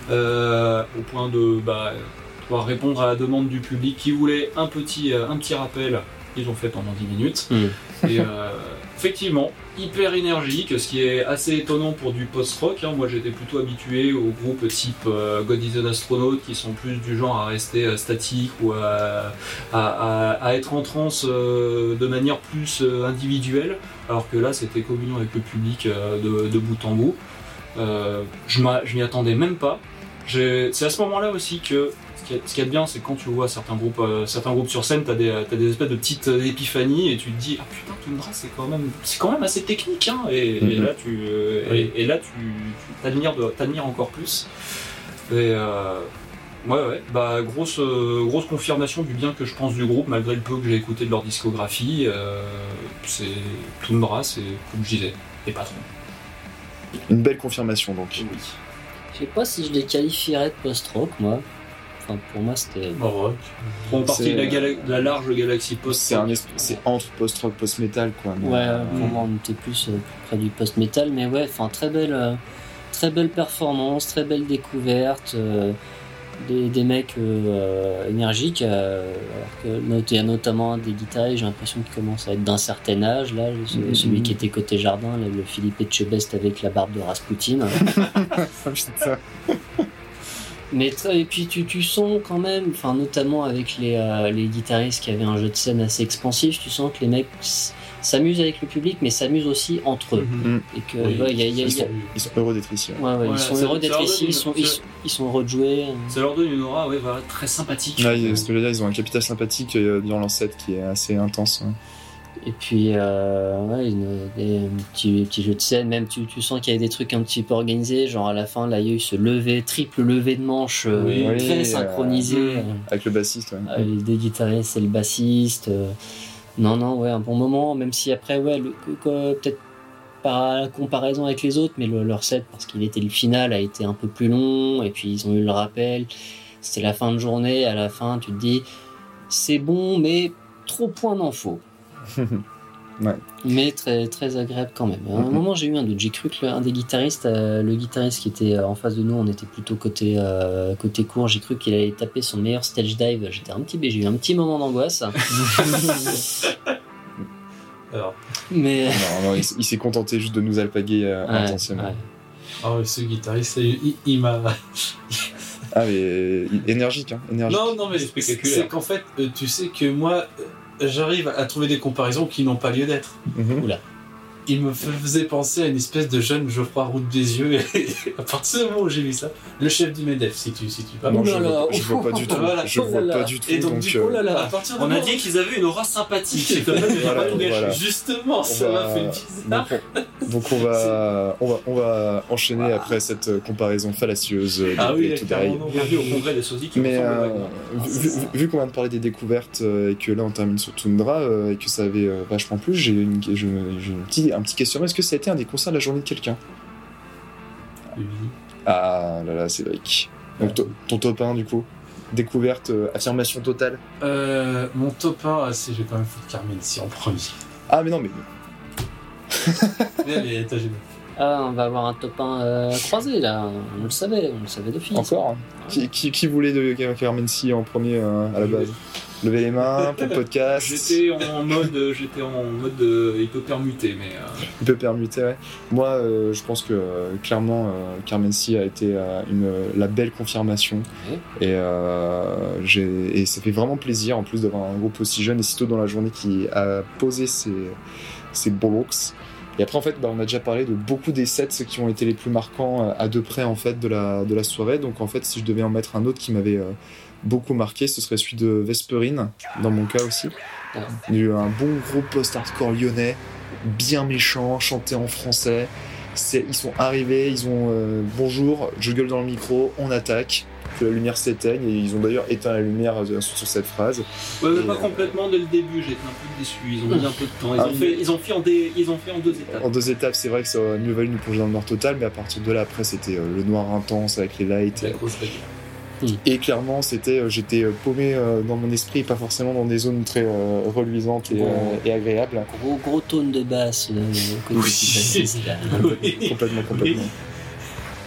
Euh, au point de bah, pouvoir répondre à la demande du public qui voulait un petit, euh, un petit rappel, ils ont fait pendant 10 minutes. Mm. Et euh, effectivement, hyper énergique, ce qui est assez étonnant pour du post-rock. hein. Moi j'étais plutôt habitué aux groupes type euh, God is an Astronaut qui sont plus du genre à rester euh, statique ou à, à- à- à être en transe euh, de manière plus individuelle. Alors que là c'était communion avec le public euh, de, de bout en bout. Euh, je m'y attendais même pas. C'est à ce moment-là aussi que ce qui est, bien, c'est quand tu vois certains groupes, euh, certains groupes sur scène, t'as des, t'as des espèces de petites épiphanies et tu te dis ah putain Tundra c'est quand même, c'est quand même assez technique hein. Et, et là tu, euh, Oui. et, et là tu, t'admires, encore plus. Et euh, ouais ouais, bah grosse, euh, grosse confirmation du bien que je pense du groupe malgré le peu que j'ai écouté de leur discographie. Euh, c'est Tundra, c'est comme je disais, les patrons. Une belle confirmation donc. Oui. Je sais pas si je les qualifierais de post-rock, moi. Enfin, pour moi, c'était. Au rock. Font partie de la, gala- de la large galaxie post C'est un esp- c'est entre post-rock, post-metal quoi. mais, Ouais, euh, pour moi, on était plus, euh, plus près du post-metal, mais ouais, enfin, très belle, euh, très belle performance, très belle découverte. Euh, des, des mecs euh, énergiques, euh, alors que not- il y a notamment des guitaristes, j'ai l'impression qu'il commence à être d'un certain âge, là, Mhm. celui qui était côté jardin, là, le Philippe Etchebest avec la barbe de Rasputin. Mais et puis tu, tu sens quand même, enfin notamment avec les, euh, les guitaristes qui avaient un jeu de scène assez expansif, tu sens que les mecs s'amusent avec le public, mais s'amusent aussi entre eux. Et que Oui, ouais, il y a- il y a- Ils il y a- sont, ils sont heureux d'être ici. ouais. ouais, ouais, Voilà, ils sont heureux d'être ici, ils sont, ils, sont, ils sont heureux de jouer. Ça leur donne une aura ouais, voilà, très sympathique. Ouais, ce que je veux dire, ils ont un capital sympathique euh, durant set qui est assez intense. hein. Et puis, euh, ouais, une- des petits, petits jeux de scène, même tu, tu sens qu'il y avait des trucs un petit peu organisés, genre à la fin, là, il y a eu ce lever, triple lever de manche, euh, Oui, très euh, synchronisé. euh, Avec le bassiste, ouais. avec des guitaristes et le bassiste. Non, non, ouais, un bon moment, même si après, ouais, peut-être pas comparaison avec les autres, mais le- leur set, parce qu'il était le final, a été un peu plus long, et puis ils ont eu le rappel. C'était la fin de journée, à la fin, tu te dis, c'est bon, mais trop point faut. Ouais. Mais très, très agréable quand même. À un moment, j'ai eu un doute. J'ai cru que le- un des guitaristes, euh, le guitariste qui était euh, en face de nous, on était plutôt côté, euh, côté court. J'ai cru qu'il allait taper son meilleur stage dive. J'étais un petit, j'ai eu un petit moment d'angoisse. Alors, Mais. Non, non, il, s'est contenté juste de nous alpaguer euh, Ouais, intensément. ouais. ouais, ce guitariste, il, il m'a. Ah, mais énergique, hein, énergique. Non, non, mais c'est spectaculaire. c'est qu'en fait, tu sais que moi, euh, j'arrive à trouver des comparaisons qui n'ont pas lieu d'être. Mhm. Il me faisait penser à une espèce de jeune Geoffroy Roux des yeux. Et à partir du moment où j'ai vu ça, le chef du Medef, si tu si tu pas. Non, Oh je, là vois, là. pas- je vois pas du tout. Voilà. Je Oh vois là. pas du tout. Et donc, donc, du euh, Oh là là. À partir du On a dit qu'ils avaient une aura sympathique. C'est quand même Voilà, pas tout voilà. Justement, on ça va- m'a fait bizarre. donc, on, donc on va, on va, on va enchaîner après cette euh, comparaison fallacieuse euh, de Ah oui, Day to Day. clairement, non. Bienvenue au congrès des sosies qui Mais Wagner. vu, vu- vu qu'on vient de parler des découvertes et que là on termine sur Tundra et que ça avait vachement plu, j'ai une petite- un petit questionnement. Est-ce que ça a été un des concerts de la journée de quelqu'un Oui. Ah là là, Cédric. Donc to- ton top 1 du coup Découverte, euh, affirmation totale Euh, mon top 1, ah, c'est- je vais quand même foutre Carmen ici en premier. Ah mais non mais Mais Ah, on va avoir un top 1 euh, croisé là, on le savait, on le savait d'office. Encore qui, qui, qui voulait de Carmen C en premier euh, à la base Levez les mains pour le podcast. J'étais en mode, j'étais en mode, euh, il peut permuter, mais euh, Il peut permuter, ouais. Moi, euh, je pense que euh, clairement, euh, Carmen C a été euh, une, la belle confirmation. Ouais. Et, euh, j'ai- et ça fait vraiment plaisir, en plus d'avoir un groupe aussi jeune et si tôt dans la journée qui a posé ses, ses bollocks. Et après, en fait, bah, on a déjà parlé de beaucoup des sets qui ont été les plus marquants euh, à deux près en fait, de, la, de la soirée. Donc, en fait, si je devais en mettre un autre qui m'avait euh, beaucoup marqué, ce serait celui de Vesperine, dans mon cas aussi. Ah. Il y a eu un bon gros post-hardcore lyonnais, bien méchant, chanté en français. Ils sont arrivés, ils ont euh, bonjour, je gueule dans le micro, on attaque, que la lumière s'éteigne et ils ont d'ailleurs éteint la lumière euh, sur, cette phrase. ouais, mais Et, pas euh, complètement dès le début. J'étais un peu déçu. Ils ont mis un peu de temps. Ils Ah, ont fait, ils ont fait en des, ils ont fait en deux étapes. En deux étapes, c'est vrai que ça aurait mieux valu nous plonger dans le noir total, mais à partir de là, après, c'était euh, le noir intense avec les lights. La grosse bagarre. Et clairement, c'était, j'étais paumé dans mon esprit, pas forcément dans des zones très euh, reluisantes et, Bon. euh, et agréables. Gros, gros tone de basse, euh. Oui. Complètement, complètement.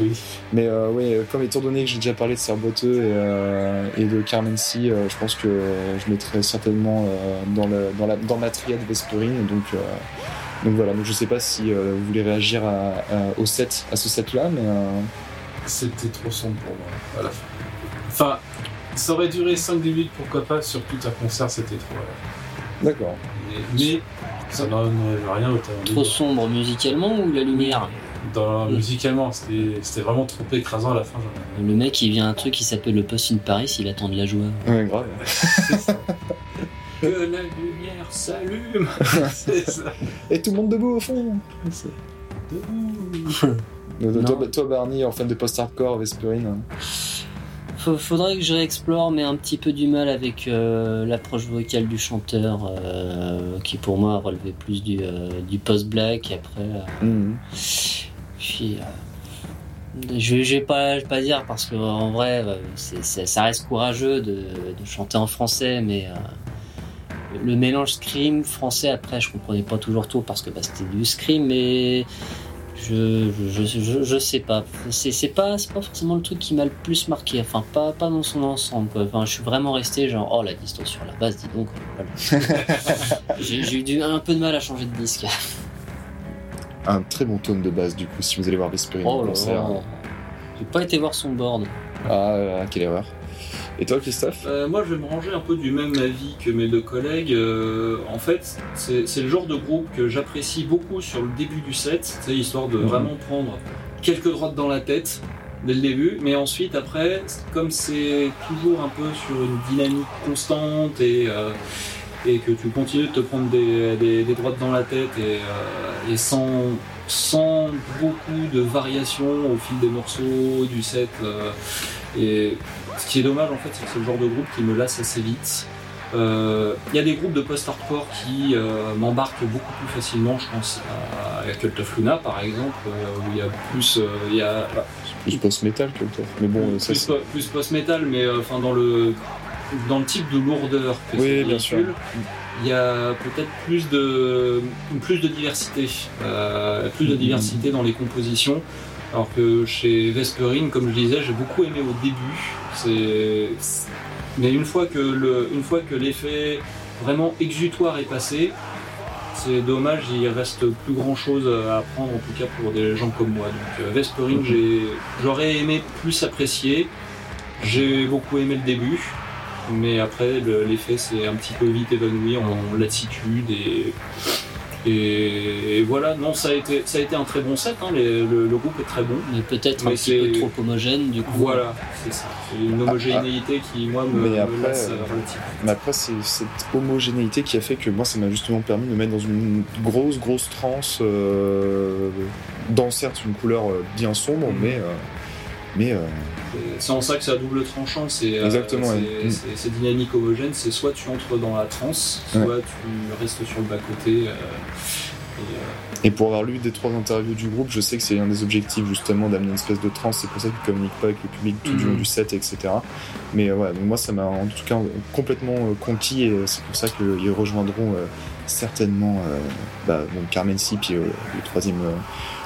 Oui. Mais euh, oui, euh, comme étant donné que j'ai déjà parlé de Serboiteux et, euh, et de Carmen C, euh, je pense que je mettrais certainement euh, dans, le, dans, la, dans ma triade Vesperine. Donc, euh, donc voilà, donc je sais pas si euh, vous voulez réagir à, à- au set, à ce set-là, mais euh, C'était trop sombre pour moi à la fin. Enfin, ça aurait duré 5 minutes, pourquoi pas, sur tout un concert, c'était trop. d'accord. Mais, mais ça n'enlève rien Trop sombre musicalement ou la lumière? Dans, musicalement, c'était vraiment trop écrasant à la fin. ai- Le mec, il vient un truc qui s'appelle le Post in Paris, il attend de la joie. Ouais, grave. Que la lumière s'allume. C'est ça. Et tout le monde debout au fond Non. toi, toi, Barney, en fan de post-hardcore, Vesperine. Faut- Faudrait que je réexplore, mais un petit peu du mal avec euh, l'approche vocale du chanteur, euh, qui pour moi relevait plus du, euh, du post-black. Après, euh, Mhm. Puis, euh, je, je vais pas, dire parce que en vrai, euh, ça reste courageux de, de chanter en français, mais euh, le mélange scream français. Après, je comprenais pas toujours tout parce que bah, c'était du scream, mais je, je, je, je sais pas. C'est pas, pas forcément le truc qui m'a le plus marqué. Enfin, pas, pas dans son ensemble. quoi. Enfin, je suis vraiment resté genre, oh la distorsion sur la basse, dis donc. Voilà. J'ai j'ai eu du- un peu de mal à changer de disque. Un très bon tone de base, du coup, si vous allez voir Vesperine en Oh là concert. J'ai pas été voir son board. Ah, quelle erreur. Et toi, Christophe Euh, moi, je vais me ranger un peu du même avis que mes deux collègues. Euh, en fait, c'est c'est le genre de groupe que j'apprécie beaucoup sur le début du set, c'est histoire de Mhm. vraiment prendre quelques droites dans la tête dès le début, mais ensuite, après, comme c'est toujours un peu sur une dynamique constante et, euh, et que tu continues de te prendre des, des- des droites dans la tête et, euh, et sans, sans beaucoup de variations au fil des morceaux, du set. euh, et ce qui est dommage en fait, c'est que c'est le genre de groupe qui me lasse assez vite. Euh, Il y a des groupes de post-hardcore qui m'embarquent beaucoup plus facilement, je pense à, à Cult of Luna par exemple, où il y a plus, il y a, bah, Plus post-metal que le top. Mais bon, ça plus, po- plus post-metal, mais enfin dans le dans le type de lourdeur que Oui, c'est bien sûr. véhicule, il y a peut-être plus de plus de diversité, euh, plus de Mhm. diversité dans les compositions. Alors que chez Vesperine, comme je disais, j'ai beaucoup aimé au début. Mais une fois que le une fois que l'effet vraiment exutoire est passé, c'est dommage, il reste plus grand chose à apprendre en tout cas pour des gens comme moi. Donc euh, Vesperine, Mhm. j'ai j'aurais aimé plus apprécier. J'ai beaucoup aimé le début, mais après le- l'effet s'est un petit peu vite évanoui en latitude et, et, et voilà. Non, ça a été ça a été un très bon set. hein, les- le, le groupe est très bon. Mais peut-être un petit peu c'est- trop homogène du coup. Voilà, c'est ça. C'est une homogénéité qui moi me, Mais me après, lasse euh, relativement. Mais après, c'est cette homogénéité qui a fait que moi, ça m'a justement permis de me mettre dans une grosse, grosse transe, euh, dans certes une couleur euh, bien sombre, Mhm. mais. euh, mais euh, C'est en ça que c'est à double tranchant, c'est euh, c'est- ouais. C'est- dynamique homogène, c'est soit tu entres dans la transe, soit tu restes sur le bas-côté. euh, Et, euh, Et pour avoir lu des trois interviews du groupe, je sais que c'est un des objectifs justement d'amener une espèce de trance. C'est pour ça qu'ils communiquent pas avec le public tout du long Mhm. du set, etc. Mais ouais, donc moi ça m'a en tout cas complètement conquis et c'est pour ça qu'ils rejoindront certainement euh, bah, bon, Carmen C puis euh, le troisième. euh,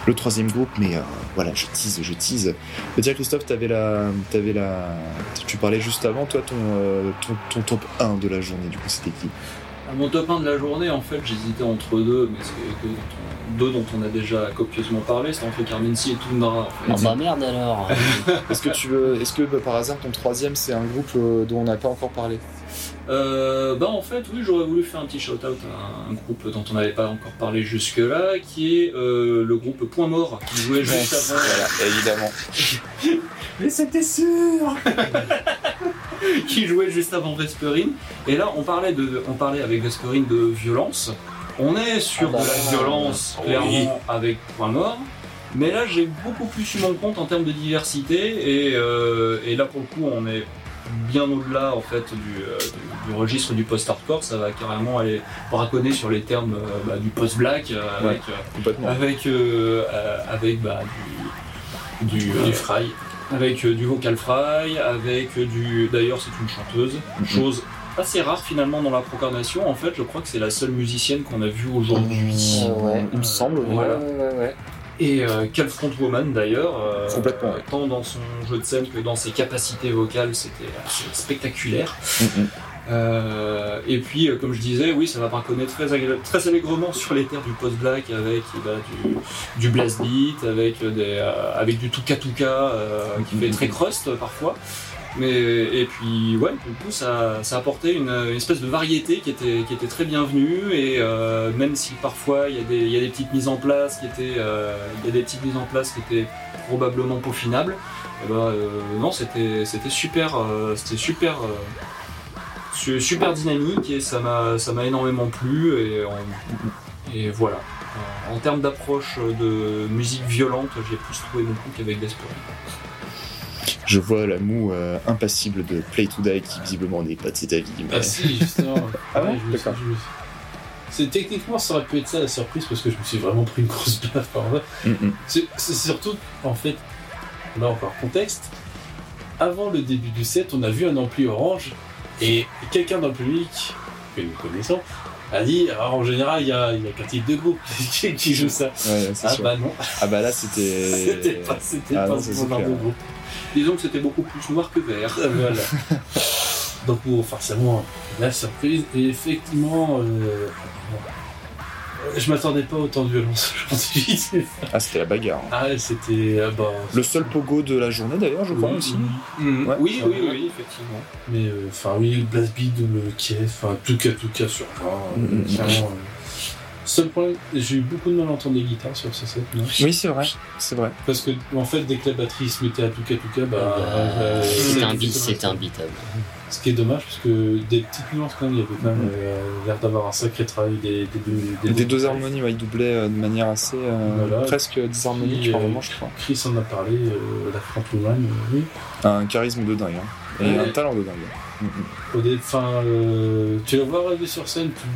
le troisième groupe, mais euh, voilà, je tease, je tease. Mais tiens, Christophe, t'avais la, t'avais la, tu parlais juste avant, toi, ton, euh, ton, ton top 1 de la journée, du coup, c'était qui? À mon top 1 de la journée, en fait, j'hésitais entre deux, mais c'est deux dont on, deux dont on a déjà copieusement parlé, c'est entre Carmen C et Tundra. En fait. Ah bah merde alors. Est-ce que tu veux, est-ce que bah, par hasard ton troisième c'est un groupe euh, dont on n'a pas encore parlé? Euh, bah en fait, oui, j'aurais voulu faire un petit shout-out à un groupe dont on n'avait pas encore parlé jusque-là, qui est euh, le groupe Point Mort, qui jouait juste avant. Voilà, évidemment. Mais c'était sûr Qui jouait juste avant Vesperine. Et là, on parlait, de, on parlait avec Vesperine de violence. On est sur Ah bah de la là, violence, oui. clairement, avec Point Mort. Mais là, j'ai beaucoup plus eu mon compte en termes de diversité. Et, euh, et là, pour le coup, on est bien au-delà en fait du, euh, du- du registre du post-hardcore. Ça va carrément aller braconner sur les termes euh, bah, du post-black euh, avec, euh, avec, avec bah, du, du, euh, Du fry. avec euh, du vocal fry, avec euh, du. D'ailleurs, c'est une chanteuse, Mhm. chose assez rare finalement dans la programmation. En fait, je crois que c'est la seule musicienne qu'on a vue aujourd'hui. Ouais. Il me semble. oui. Voilà. Ouais, ouais, ouais. Et euh, quelle frontwoman d'ailleurs, euh, Complètement, ouais. tant dans son jeu de scène que dans ses capacités vocales, c'était assez spectaculaire. Mhm. Euh, et puis, euh, comme je disais, oui, ça va braconner très, très allègrement sur les terres du post-black avec eh ben, du, du blast beat, avec, des, euh, avec du tuka euh, qui fait très crust parfois. Mais, et puis, ouais, du coup, ça, ça apportait une, espèce de variété qui était, qui était très bienvenue. Et euh, même si parfois il y, a des, il y a des petites mises en place qui étaient, euh, y a des petites mises en place qui étaient probablement peaufinables, eh ben, euh, non, c'était, c'était super, c'était super. su- super dynamique et ça m'a ça m'a énormément plu et, voilà. En, en termes d'approche de musique violente, j'ai plus trouvé mon coup qu'avec Desperate. Je vois la moue euh, impassible de Play to Die qui visiblement n'est pas de cet avis. mais- Ah si, justement. Ah Ouais, suis- D'accord. C'est techniquement ça aurait pu être ça la surprise parce que je me suis vraiment pris une grosse baffe par là. Mm, mm. C'est surtout en fait là encore contexte. Avant le début du set, on a vu un ampli orange et quelqu'un dans le public que nous connaissons a dit alors, en général il y a, il y a qu'un type de groupe qui, qui joue ça. Ouais, Ah sûr. bah non, Ah bah là c'était. c'était pas, c'était Ah pas non, ce de groupe. Disons que c'était beaucoup plus noir que vert. Ah, Voilà. Donc bon, forcément, la surprise. Et effectivement, euh, je m'attendais pas à autant de violence aujourd'hui. Ah c'était la bagarre. hein. ah, c'était. ah, bah, Le seul pogo de la journée d'ailleurs, je crois oui, aussi. oui. Mhm. Ouais. Oui, oui, oui, effectivement. Mais euh, enfin, oui, le blast beat, le Kiev, enfin, tout cas, tout cas sur 20. euh, Mm, mm, clairement, euh. Seul problème, j'ai eu beaucoup de mal à entendre les guitares sur ce set. non Oui c'est vrai, c'est vrai. Parce que, en fait, dès que la batterie se mettait à tout cas, tout cas, bah. euh, tout c'était un beatable. Ce qui est dommage, parce que des petites nuances quand même, il y avait quand même euh, l'air d'avoir un sacré travail des, des deux. Des deux harmonies, ouais, ils doublaient euh, de manière assez euh, Voilà. presque disharmonique par euh, moment, je crois. Chris en a parlé, euh, la Frontwoman, euh, oui. Un charisme de dingue, hein. et Ouais. un talent de dingue. Mm, mm. Au dé- euh, tu la vois rêver sur scène, tu...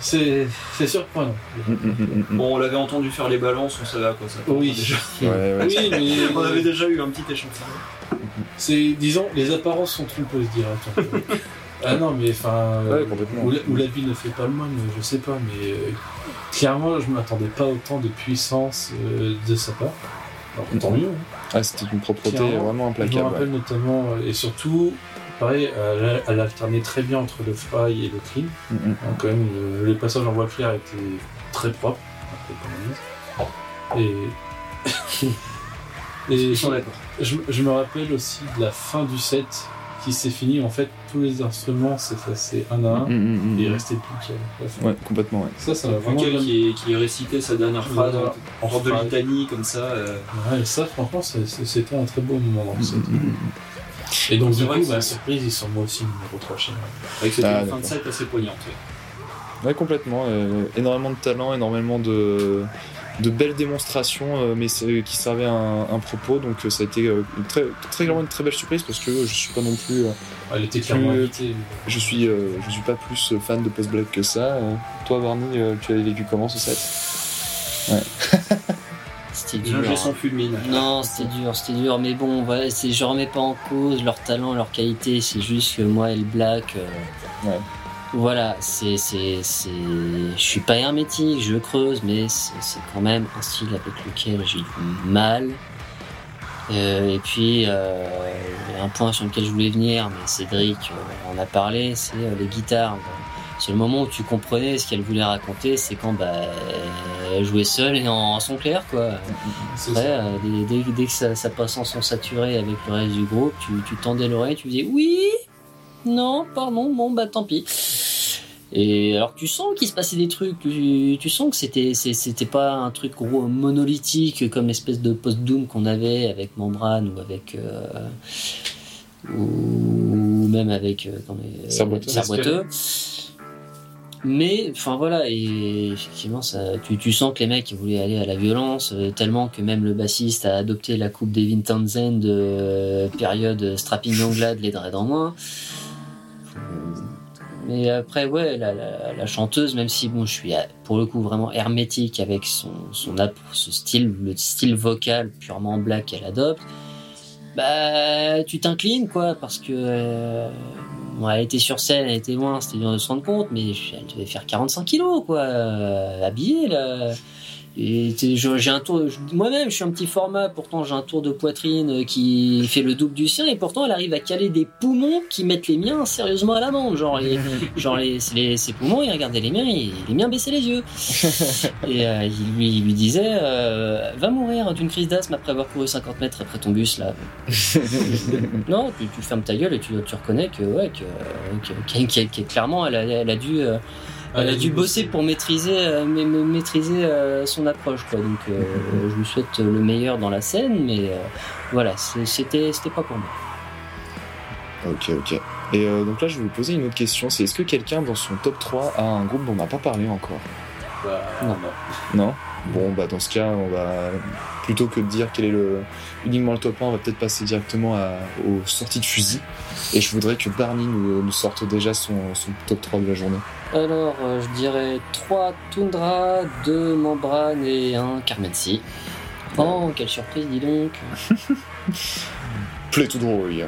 c'est surprenant. Mm, mm, mm, mm. Bon, on l'avait entendu faire les balances, on savait à quoi ça Oui. déjà. Ouais, ouais. Oui, mais On avait déjà eu un petit échantillon. c'est, disons, les apparences sont trompeuses, dirait-on. ah non, mais enfin, Ouais, où, la, où la vie ne fait pas le moine, je sais pas, mais euh, clairement, je m'attendais pas autant de puissance euh, de sa part. Alors, tant mieux. hein. Ah, c'était une propreté vraiment Je me implacable. rappelle ouais. notamment, euh, et surtout, pareil, elle, elle alternait très bien entre le fry et le clean. Mm, mm. Hein, quand même, le- les passages en voie claire étaient très propres. Et, et je, je me rappelle aussi de la fin du set qui s'est fini. En fait, tous les instruments s'est passé un à un Mm, mm, mm. et il restait plus que la fin. Ouais, complètement, ouais. Ça, ça m'a vraiment bien- qui, qui récitait sa dernière phrase Voilà. en sorte de litanie comme ça. euh, Ouais, ça, franchement, c'était un très beau moment dans le set. Mm. Et donc, C'est du vrai coup, que bah, surprise, ils sont moi aussi numéro 3 chez moi. avec Ah, une fin de set assez poignante. ouais. Ouais, complètement. euh, énormément de talent, énormément de de belles démonstrations, euh, mais qui servaient à un, un propos. Donc euh, ça a été euh, une très, très clairement une très belle surprise parce que je suis pas non plus, euh, Elle était clairement Plus- invitée. je suis, euh, je suis pas plus fan de Post Black que ça. Euh, toi, Barney, euh, tu avais vécu comment ce set? C'était dur. Son fulmine. Non, c'était dur, c'était dur, mais bon, voilà, c'est, je remets pas en cause leur talent, leur qualité, c'est juste que moi et le Black, euh, Ouais. voilà, c'est, c'est, c'est, je suis pas hermétique, je creuse, mais c'est, c'est quand même un style avec lequel j'ai du mal. Euh, et puis, euh, un point sur lequel je voulais venir, mais Cédric euh, en a parlé, c'est euh, les guitares. C'est le moment où tu comprenais ce qu'elle voulait raconter, c'est quand bah, elle jouait seule et en son clair, quoi. Après, ça. euh, dès, dès- dès que ça, ça passe en son saturé avec le reste du groupe, tu, tu tendais l'oreille, tu disais oui, non, pardon, bon bah tant pis. Et alors tu sens qu'il se passait des trucs, tu, tu sens que c'était c'était pas un truc gros monolithique comme l'espèce de post-doom qu'on avait avec Membrane ou avec euh, ou même avec euh. Serre-boiteux. Mais enfin voilà et effectivement ça tu, tu sens que les mecs voulaient aller à la violence euh, tellement que même le bassiste a adopté la coupe Devin Townsend de période strapping young lad les dreads en main. Mais après ouais la, la, la chanteuse même si bon je suis euh, pour le coup vraiment hermétique avec son son ce style le style vocal purement black qu'elle adopte bah tu t'inclines quoi parce que euh, bon, elle était sur scène elle était loin c'était dur de se rendre compte mais elle devait faire 45 kilos quoi euh, habillée là et j'ai un tour moi-même je suis un petit format. Pourtant j'ai un tour de poitrine qui fait le double du sien. Et pourtant elle arrive à caler des poumons qui mettent les miens sérieusement à l'amende. Genre les, genre les, les- ses poumons il regardait les miens et les miens baissaient les yeux. Et euh, il, lui, il lui disait euh, va mourir d'une crise d'asthme après avoir couru 50 mètres après ton bus là. Non tu, tu fermes ta gueule et tu, tu reconnais que ouais que, clairement elle a, elle a dû euh, elle a dû bosser pour maîtriser, euh, maîtriser euh, son approche. Quoi. Donc, euh, je lui souhaite le meilleur dans la scène, mais voilà, c'était pas pour moi. Ok, ok. Et euh, donc là, je vais vous poser une autre question. C'est est-ce que quelqu'un dans son top 3 a un groupe dont on n'a pas parlé encore? Bah, Non. Non Bon, bah dans ce cas, on va plutôt que de dire quel est le uniquement le top 1, on va peut-être passer directement à- aux sorties de fusil. Et je voudrais que Barney nous, nous sorte déjà son, son top 3 de la journée. Alors, euh, je dirais 3 Tundra, 2 Membrane et un Carmency. Oh, quelle surprise, dis donc Play to draw, oui.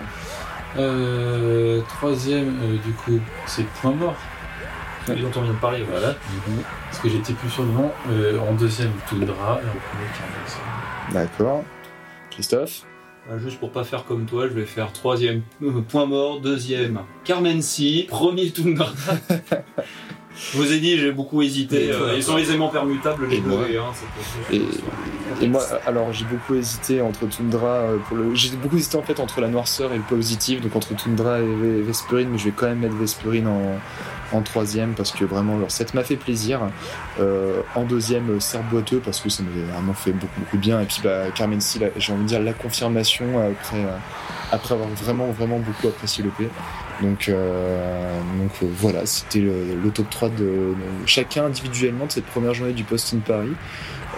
Euh, troisième, euh, du coup, c'est Point Mort. Dont on vient de parler, voilà. Parce que j'étais plus sur le nom. Euh, en deuxième, Tundra. Et en premier, Carmency. D'accord. Christophe? Juste pour pas faire comme toi, je vais faire troisième euh, point mort, deuxième Carmency, premier Tundra. je vous ai dit, j'ai beaucoup hésité. Et euh, ils sont aisément permutables les deux. hein, Et, et moi, alors j'ai beaucoup hésité entre Tundra euh, pour le. J'ai beaucoup hésité en fait entre la noirceur et le positif, donc entre Tundra et Ve- Vesperine, mais je vais quand même mettre Vesperine en, en troisième parce que vraiment leur set m'a fait plaisir. Euh, en deuxième, euh, Serre Boiteux parce que ça m'avait vraiment fait beaucoup beaucoup de bien. Et puis bah Carmen j'ai envie de dire la confirmation après euh, après avoir vraiment vraiment beaucoup apprécié le P. Donc, donc voilà, c'était le, le top 3 de, de chacun individuellement de cette première journée du Post in Paris.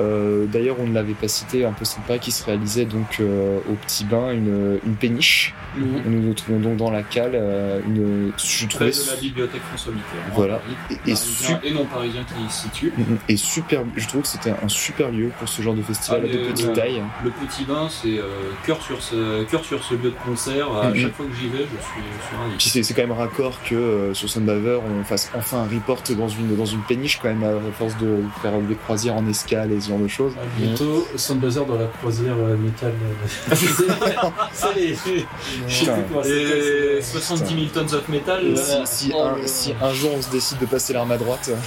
Euh, D'ailleurs, on ne l'avait pas cité, un peu sympa, qui se réalisait donc euh, au Petit Bain une, une péniche. Mhm. Nous nous trouvons donc dans la cale. euh, une, je trouvais de la bibliothèque François Mitterrand. Voilà. Paris. et, et, su- et non parisien qui y situe. et super. Je trouve que c'était un super lieu pour ce genre de festival Ah, de petite ouais. taille. Le petit bain, c'est euh, cœur, sur ce, cœur sur ce lieu de concert. À Mhm. chaque fois que j'y vais, je suis, je suis ravi. Puis c'est c'est quand même raccord que euh, sur Sunbaver on fasse enfin un report dans une dans une péniche quand même à force de faire des croisières en escale et ce genre de choses. Ah, bientôt, Soundbuzzer dans la croisière euh, métal. euh, Ça y est, je sais Putain. plus comment ça Et s'appelle. 70 000 tonnes of metal. Et si, si Oh un, jour on se décide de passer l'arme à droite,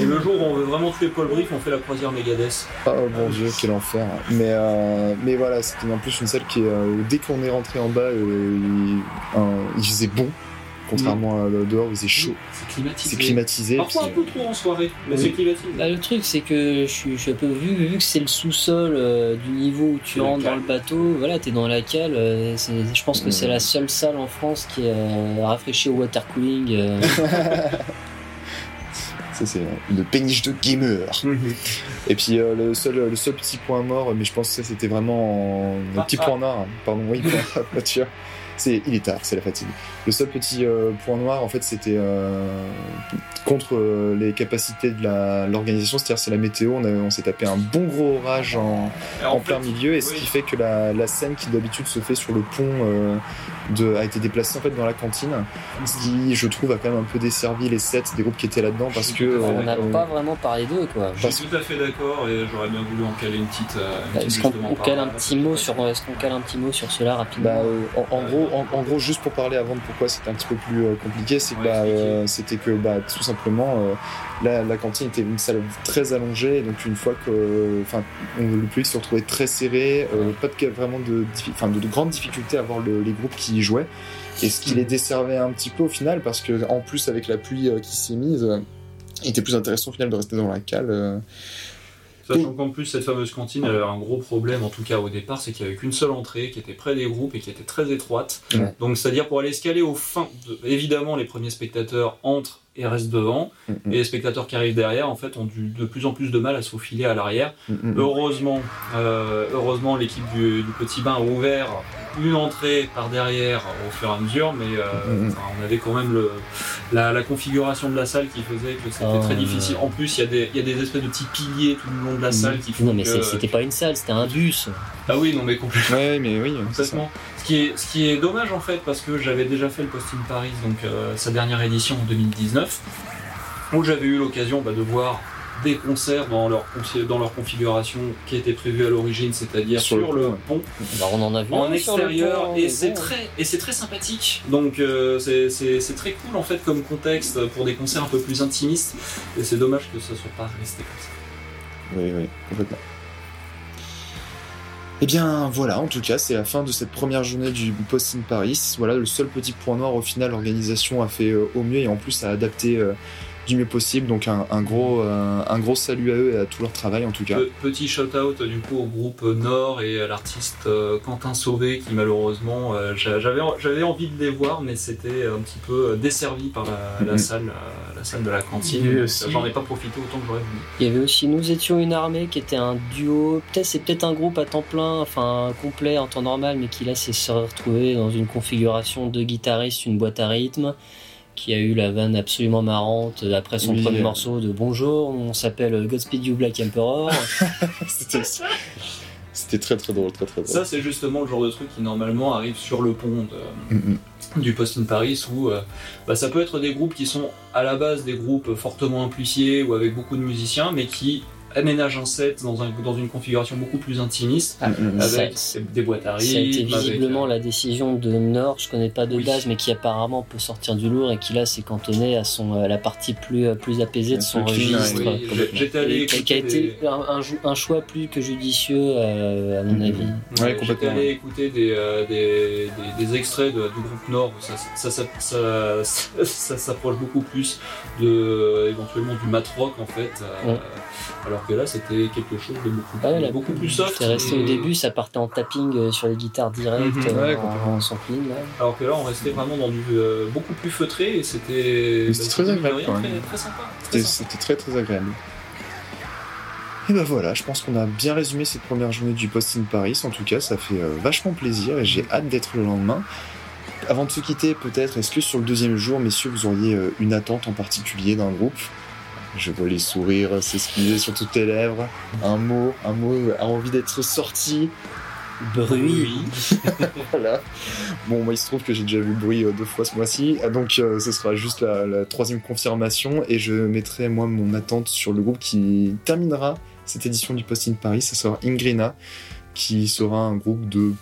Et le jour où on veut vraiment tuer Paul Brief, on fait la croisière Megadeth. oh mon dieu, quel enfer. Mais, euh, mais voilà, c'était en plus une salle qui, euh, dès qu'on est rentré en bas, euh, il faisait bon, contrairement à dehors où il faisait chaud. C'est climatisé. C'est climatisé. Parfois un peu trop en soirée, mais Oui. c'est climatisé. Bah, le truc, c'est que je suis, je suis un peu vu, vu que c'est le sous-sol euh, du niveau où tu C'est la rentres dans le bateau. Voilà, t'es dans la cale. euh, c'est- je pense que c'est Mhm. la seule salle en France qui est euh, rafraîchie au water cooling. euh. Ça, c'est une péniche de gamer. Et puis euh, le seul le seul petit point mort, mais je pense que ça c'était vraiment en... un Ah, petit ah. point noir. hein. Pardon, oui, point voiture. C'est il est tard, c'est la fatigue. Le seul petit euh, point noir, en fait, c'était euh, contre euh, les capacités de l'organisation, c'est-à-dire c'est la météo. On, a- on s'est tapé un bon gros orage en, en fait, plein milieu, et ce oui. qui fait que la, la scène qui d'habitude se fait sur le pont euh, de, a été déplacée en fait dans la cantine, ce qui je trouve a quand même un peu desservi les sets des groupes qui étaient là-dedans parce que On n'a euh, pas vraiment parlé d'eux, quoi. Je suis tout à fait d'accord et j'aurais bien voulu en caler une petite. euh, petite Est-ce qu'on cale un petit mot sur, est-ce qu'on cale un petit mot sur cela rapidement? Bah, euh, en, en gros, en, en gros, juste pour parler avant de pourquoi c'était un petit peu plus euh, compliqué, c'est que Ouais, bah, euh, c'était que bah, tout simplement euh, la, la cantine était une salle très allongée, donc une fois que, enfin, le public se retrouvait très serré, euh, pas de vraiment de, grandes difficultés à voir le- les groupes qui y jouaient, et ce qui les desservait un petit peu au final, parce que en plus avec la pluie qui s'est mise. il était plus intéressant au final de rester dans la cale. Sachant qu'en plus, cette fameuse cantine, elle avait un gros problème, en tout cas au départ, c'est qu'il n'y avait qu'une seule entrée qui était près des groupes et qui était très étroite. Ouais. Donc, c'est-à-dire pour aller escaler au fin, de- évidemment, les premiers spectateurs entrent et restent devant, Mm, et les spectateurs qui arrivent derrière, en fait, ont du- de plus en plus de mal à se faufiler à l'arrière. mm. Heureusement, euh, heureusement, l'équipe du, du Petit Bain a ouvert une entrée par derrière au fur et à mesure, mais euh, on avait quand même le, la, la configuration de la salle qui faisait que c'était Ah, très difficile. En plus, il y, a des- il y a des espèces de petits piliers tout le long de la salle qui font Non, mais que- c'était pas une salle, c'était un bus. Ah oui, non, mais complètement. Ouais, mais oui, complètement. Ce qui, est, ce qui est dommage en fait, parce que j'avais déjà fait le Post in Paris, donc euh, sa dernière édition en 2019, où j'avais eu l'occasion bah, de voir des concerts dans leur, dans leur configuration qui était prévue à l'origine, c'est-à-dire Sur sur, le pont, Bah, on en a vu en extérieur, pont, et c'est très, et c'est très sympathique. Donc euh, c'est- très cool en fait comme contexte pour des concerts un peu plus intimistes, et c'est dommage que ça soit pas resté comme ça. Oui, oui, complètement. Eh bien voilà, en tout cas, c'est la fin de cette première journée du Post in Paris. Voilà, le seul petit point noir au final, l'organisation a fait euh, au mieux et en plus a adapté euh, du mieux possible. Donc un, un gros, euh, un gros salut à eux et à tout leur travail en tout cas. Pe- Petit shout-out du coup au groupe Nord et à l'artiste euh, Quentin Sauvé qui malheureusement euh, j'a- j'avais j'avais envie de les voir mais c'était un petit peu desservi par la, la Mhm. salle la salle de la cantine. J'en ai pas profité autant que j'aurais voulu. Il y avait aussi Nous étions une armée qui était un duo, peut-être c'est peut-être un groupe à temps plein, enfin complet en temps normal, mais qui là s'est se retrouvé dans une configuration de guitariste, une boîte à rythme, qui a eu la vanne absolument marrante après son Oui, premier morceau de Bonjour, on s'appelle Godspeed You Black Emperor. C'était c'était très très drôle, très très drôle. Ça c'est justement le genre de truc qui normalement arrive sur le pont de- Mm, mm. du Post in Paris où euh, bah, ça peut être des groupes qui sont à la base des groupes fortement amplifiés ou avec beaucoup de musiciens mais qui aménagent un set dans, un, dans une configuration beaucoup plus intimiste Ah, avec des boîtes à Ça a été rythme, avec, visiblement euh, la décision de Nord, je connais pas de Oui. base, mais qui apparemment peut sortir du lourd et qui là s'est cantonné à son à la partie plus euh, plus apaisée de son registre. Oui, j'étais allé qui a- été des- un, un jou- un choix plus que judicieux euh, à mon Mhm. avis. Ouais, J'étais allé écouter des, euh, des, des, des extraits de- du groupe Nord, ça, ça, ça, ça, ça- ça s'approche beaucoup plus de éventuellement du mat rock en fait, euh, Ouais. alors que là c'était quelque chose de beaucoup, Ouais, là, beaucoup plus soft. J'étais resté et- au début, ça partait en tapping euh, sur les guitares directes, Mhm. euh, Ouais, en- complètement. en sampling. Là. Alors que là on restait vraiment dans du euh, beaucoup plus feutré et c'était c'était très agréable, rien, quand très, même. très sympa. C'était sympa. c'était très très agréable. Et ben voilà, je pense qu'on a bien résumé cette première journée du Post in Paris. En tout cas, ça fait euh, vachement plaisir et j'ai hâte d'être le lendemain. Avant de se quitter, peut-être, est-ce que sur le deuxième jour, messieurs, vous auriez euh, une attente en particulier d'un groupe? Je vois les sourires s'esquiver sur toutes tes lèvres. Un mot, un mot a envie d'être sorti. Bruit. Voilà. Bon, moi, il se trouve que j'ai déjà vu bruit euh, deux fois ce mois-ci, Ah, donc euh, ce sera juste la, la troisième confirmation, et je mettrai, moi, mon attente sur le groupe qui terminera cette édition du Post in Paris, ça sera Ingrina, qui sera un groupe de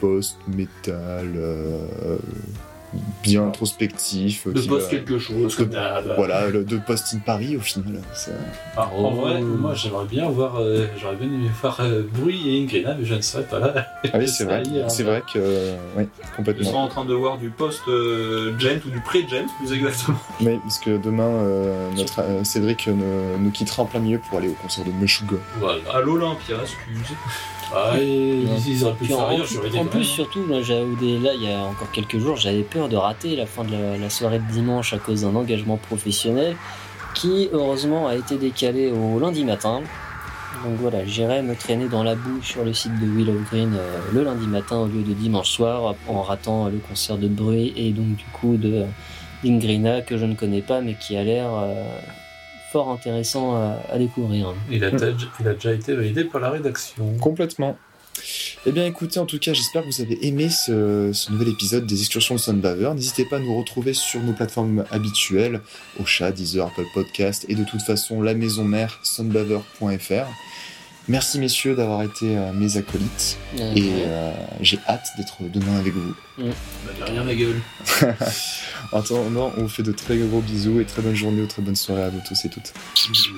post-metal euh, bien introspectif. De qui poste quelque chose. de-. Voilà, le- de Post in Paris au final. ça- Ah, en vrai, moi j'aimerais bien voir, euh, j'aurais bien aimé voir euh, Bruit et Ingrina, mais je ne serais pas là. Ah oui, c'est vrai, est, c'est hein. vrai que. Oui, Je complètement. serais en train de voir du post-gent ou du pré-gent plus exactement. Oui, parce que demain, euh, notre euh, Cédric euh, nous quittera en plein milieu pour aller au concert de Meshuggah. Voilà. À l'Olympia, excuse. Ah, ils, ils auraient pu faire ailleurs, j'aurais dit en plus, surtout, moi, là, il y a encore quelques jours, j'avais peur de rater la fin de la, la soirée de dimanche à cause d'un engagement professionnel. qui heureusement a été décalé au lundi matin. Donc voilà, j'irai me traîner dans la boue sur le site de Willow Green euh, le lundi matin au lieu de dimanche soir en ratant le concert de bruit et donc du coup de d'Ingrina que je ne connais pas mais qui a l'air euh, fort intéressant à, à découvrir. Il a, il a déjà été validé par la rédaction. Complètement. Eh bien écoutez, en tout cas, j'espère que vous avez aimé ce, ce nouvel épisode des excursions de Sunbaver. N'hésitez pas à nous retrouver sur nos plateformes habituelles, au chat, Deezer, Apple Podcast, et de toute façon, la maison mère, sunbaver.fr. Merci messieurs d'avoir été euh, mes acolytes, et ouais. euh, j'ai hâte d'être demain avec vous. Bah, de rien, ma gueule. En attendant, on vous fait de très gros bisous et très bonne journée ou très bonne soirée à vous tous et toutes. Bisous.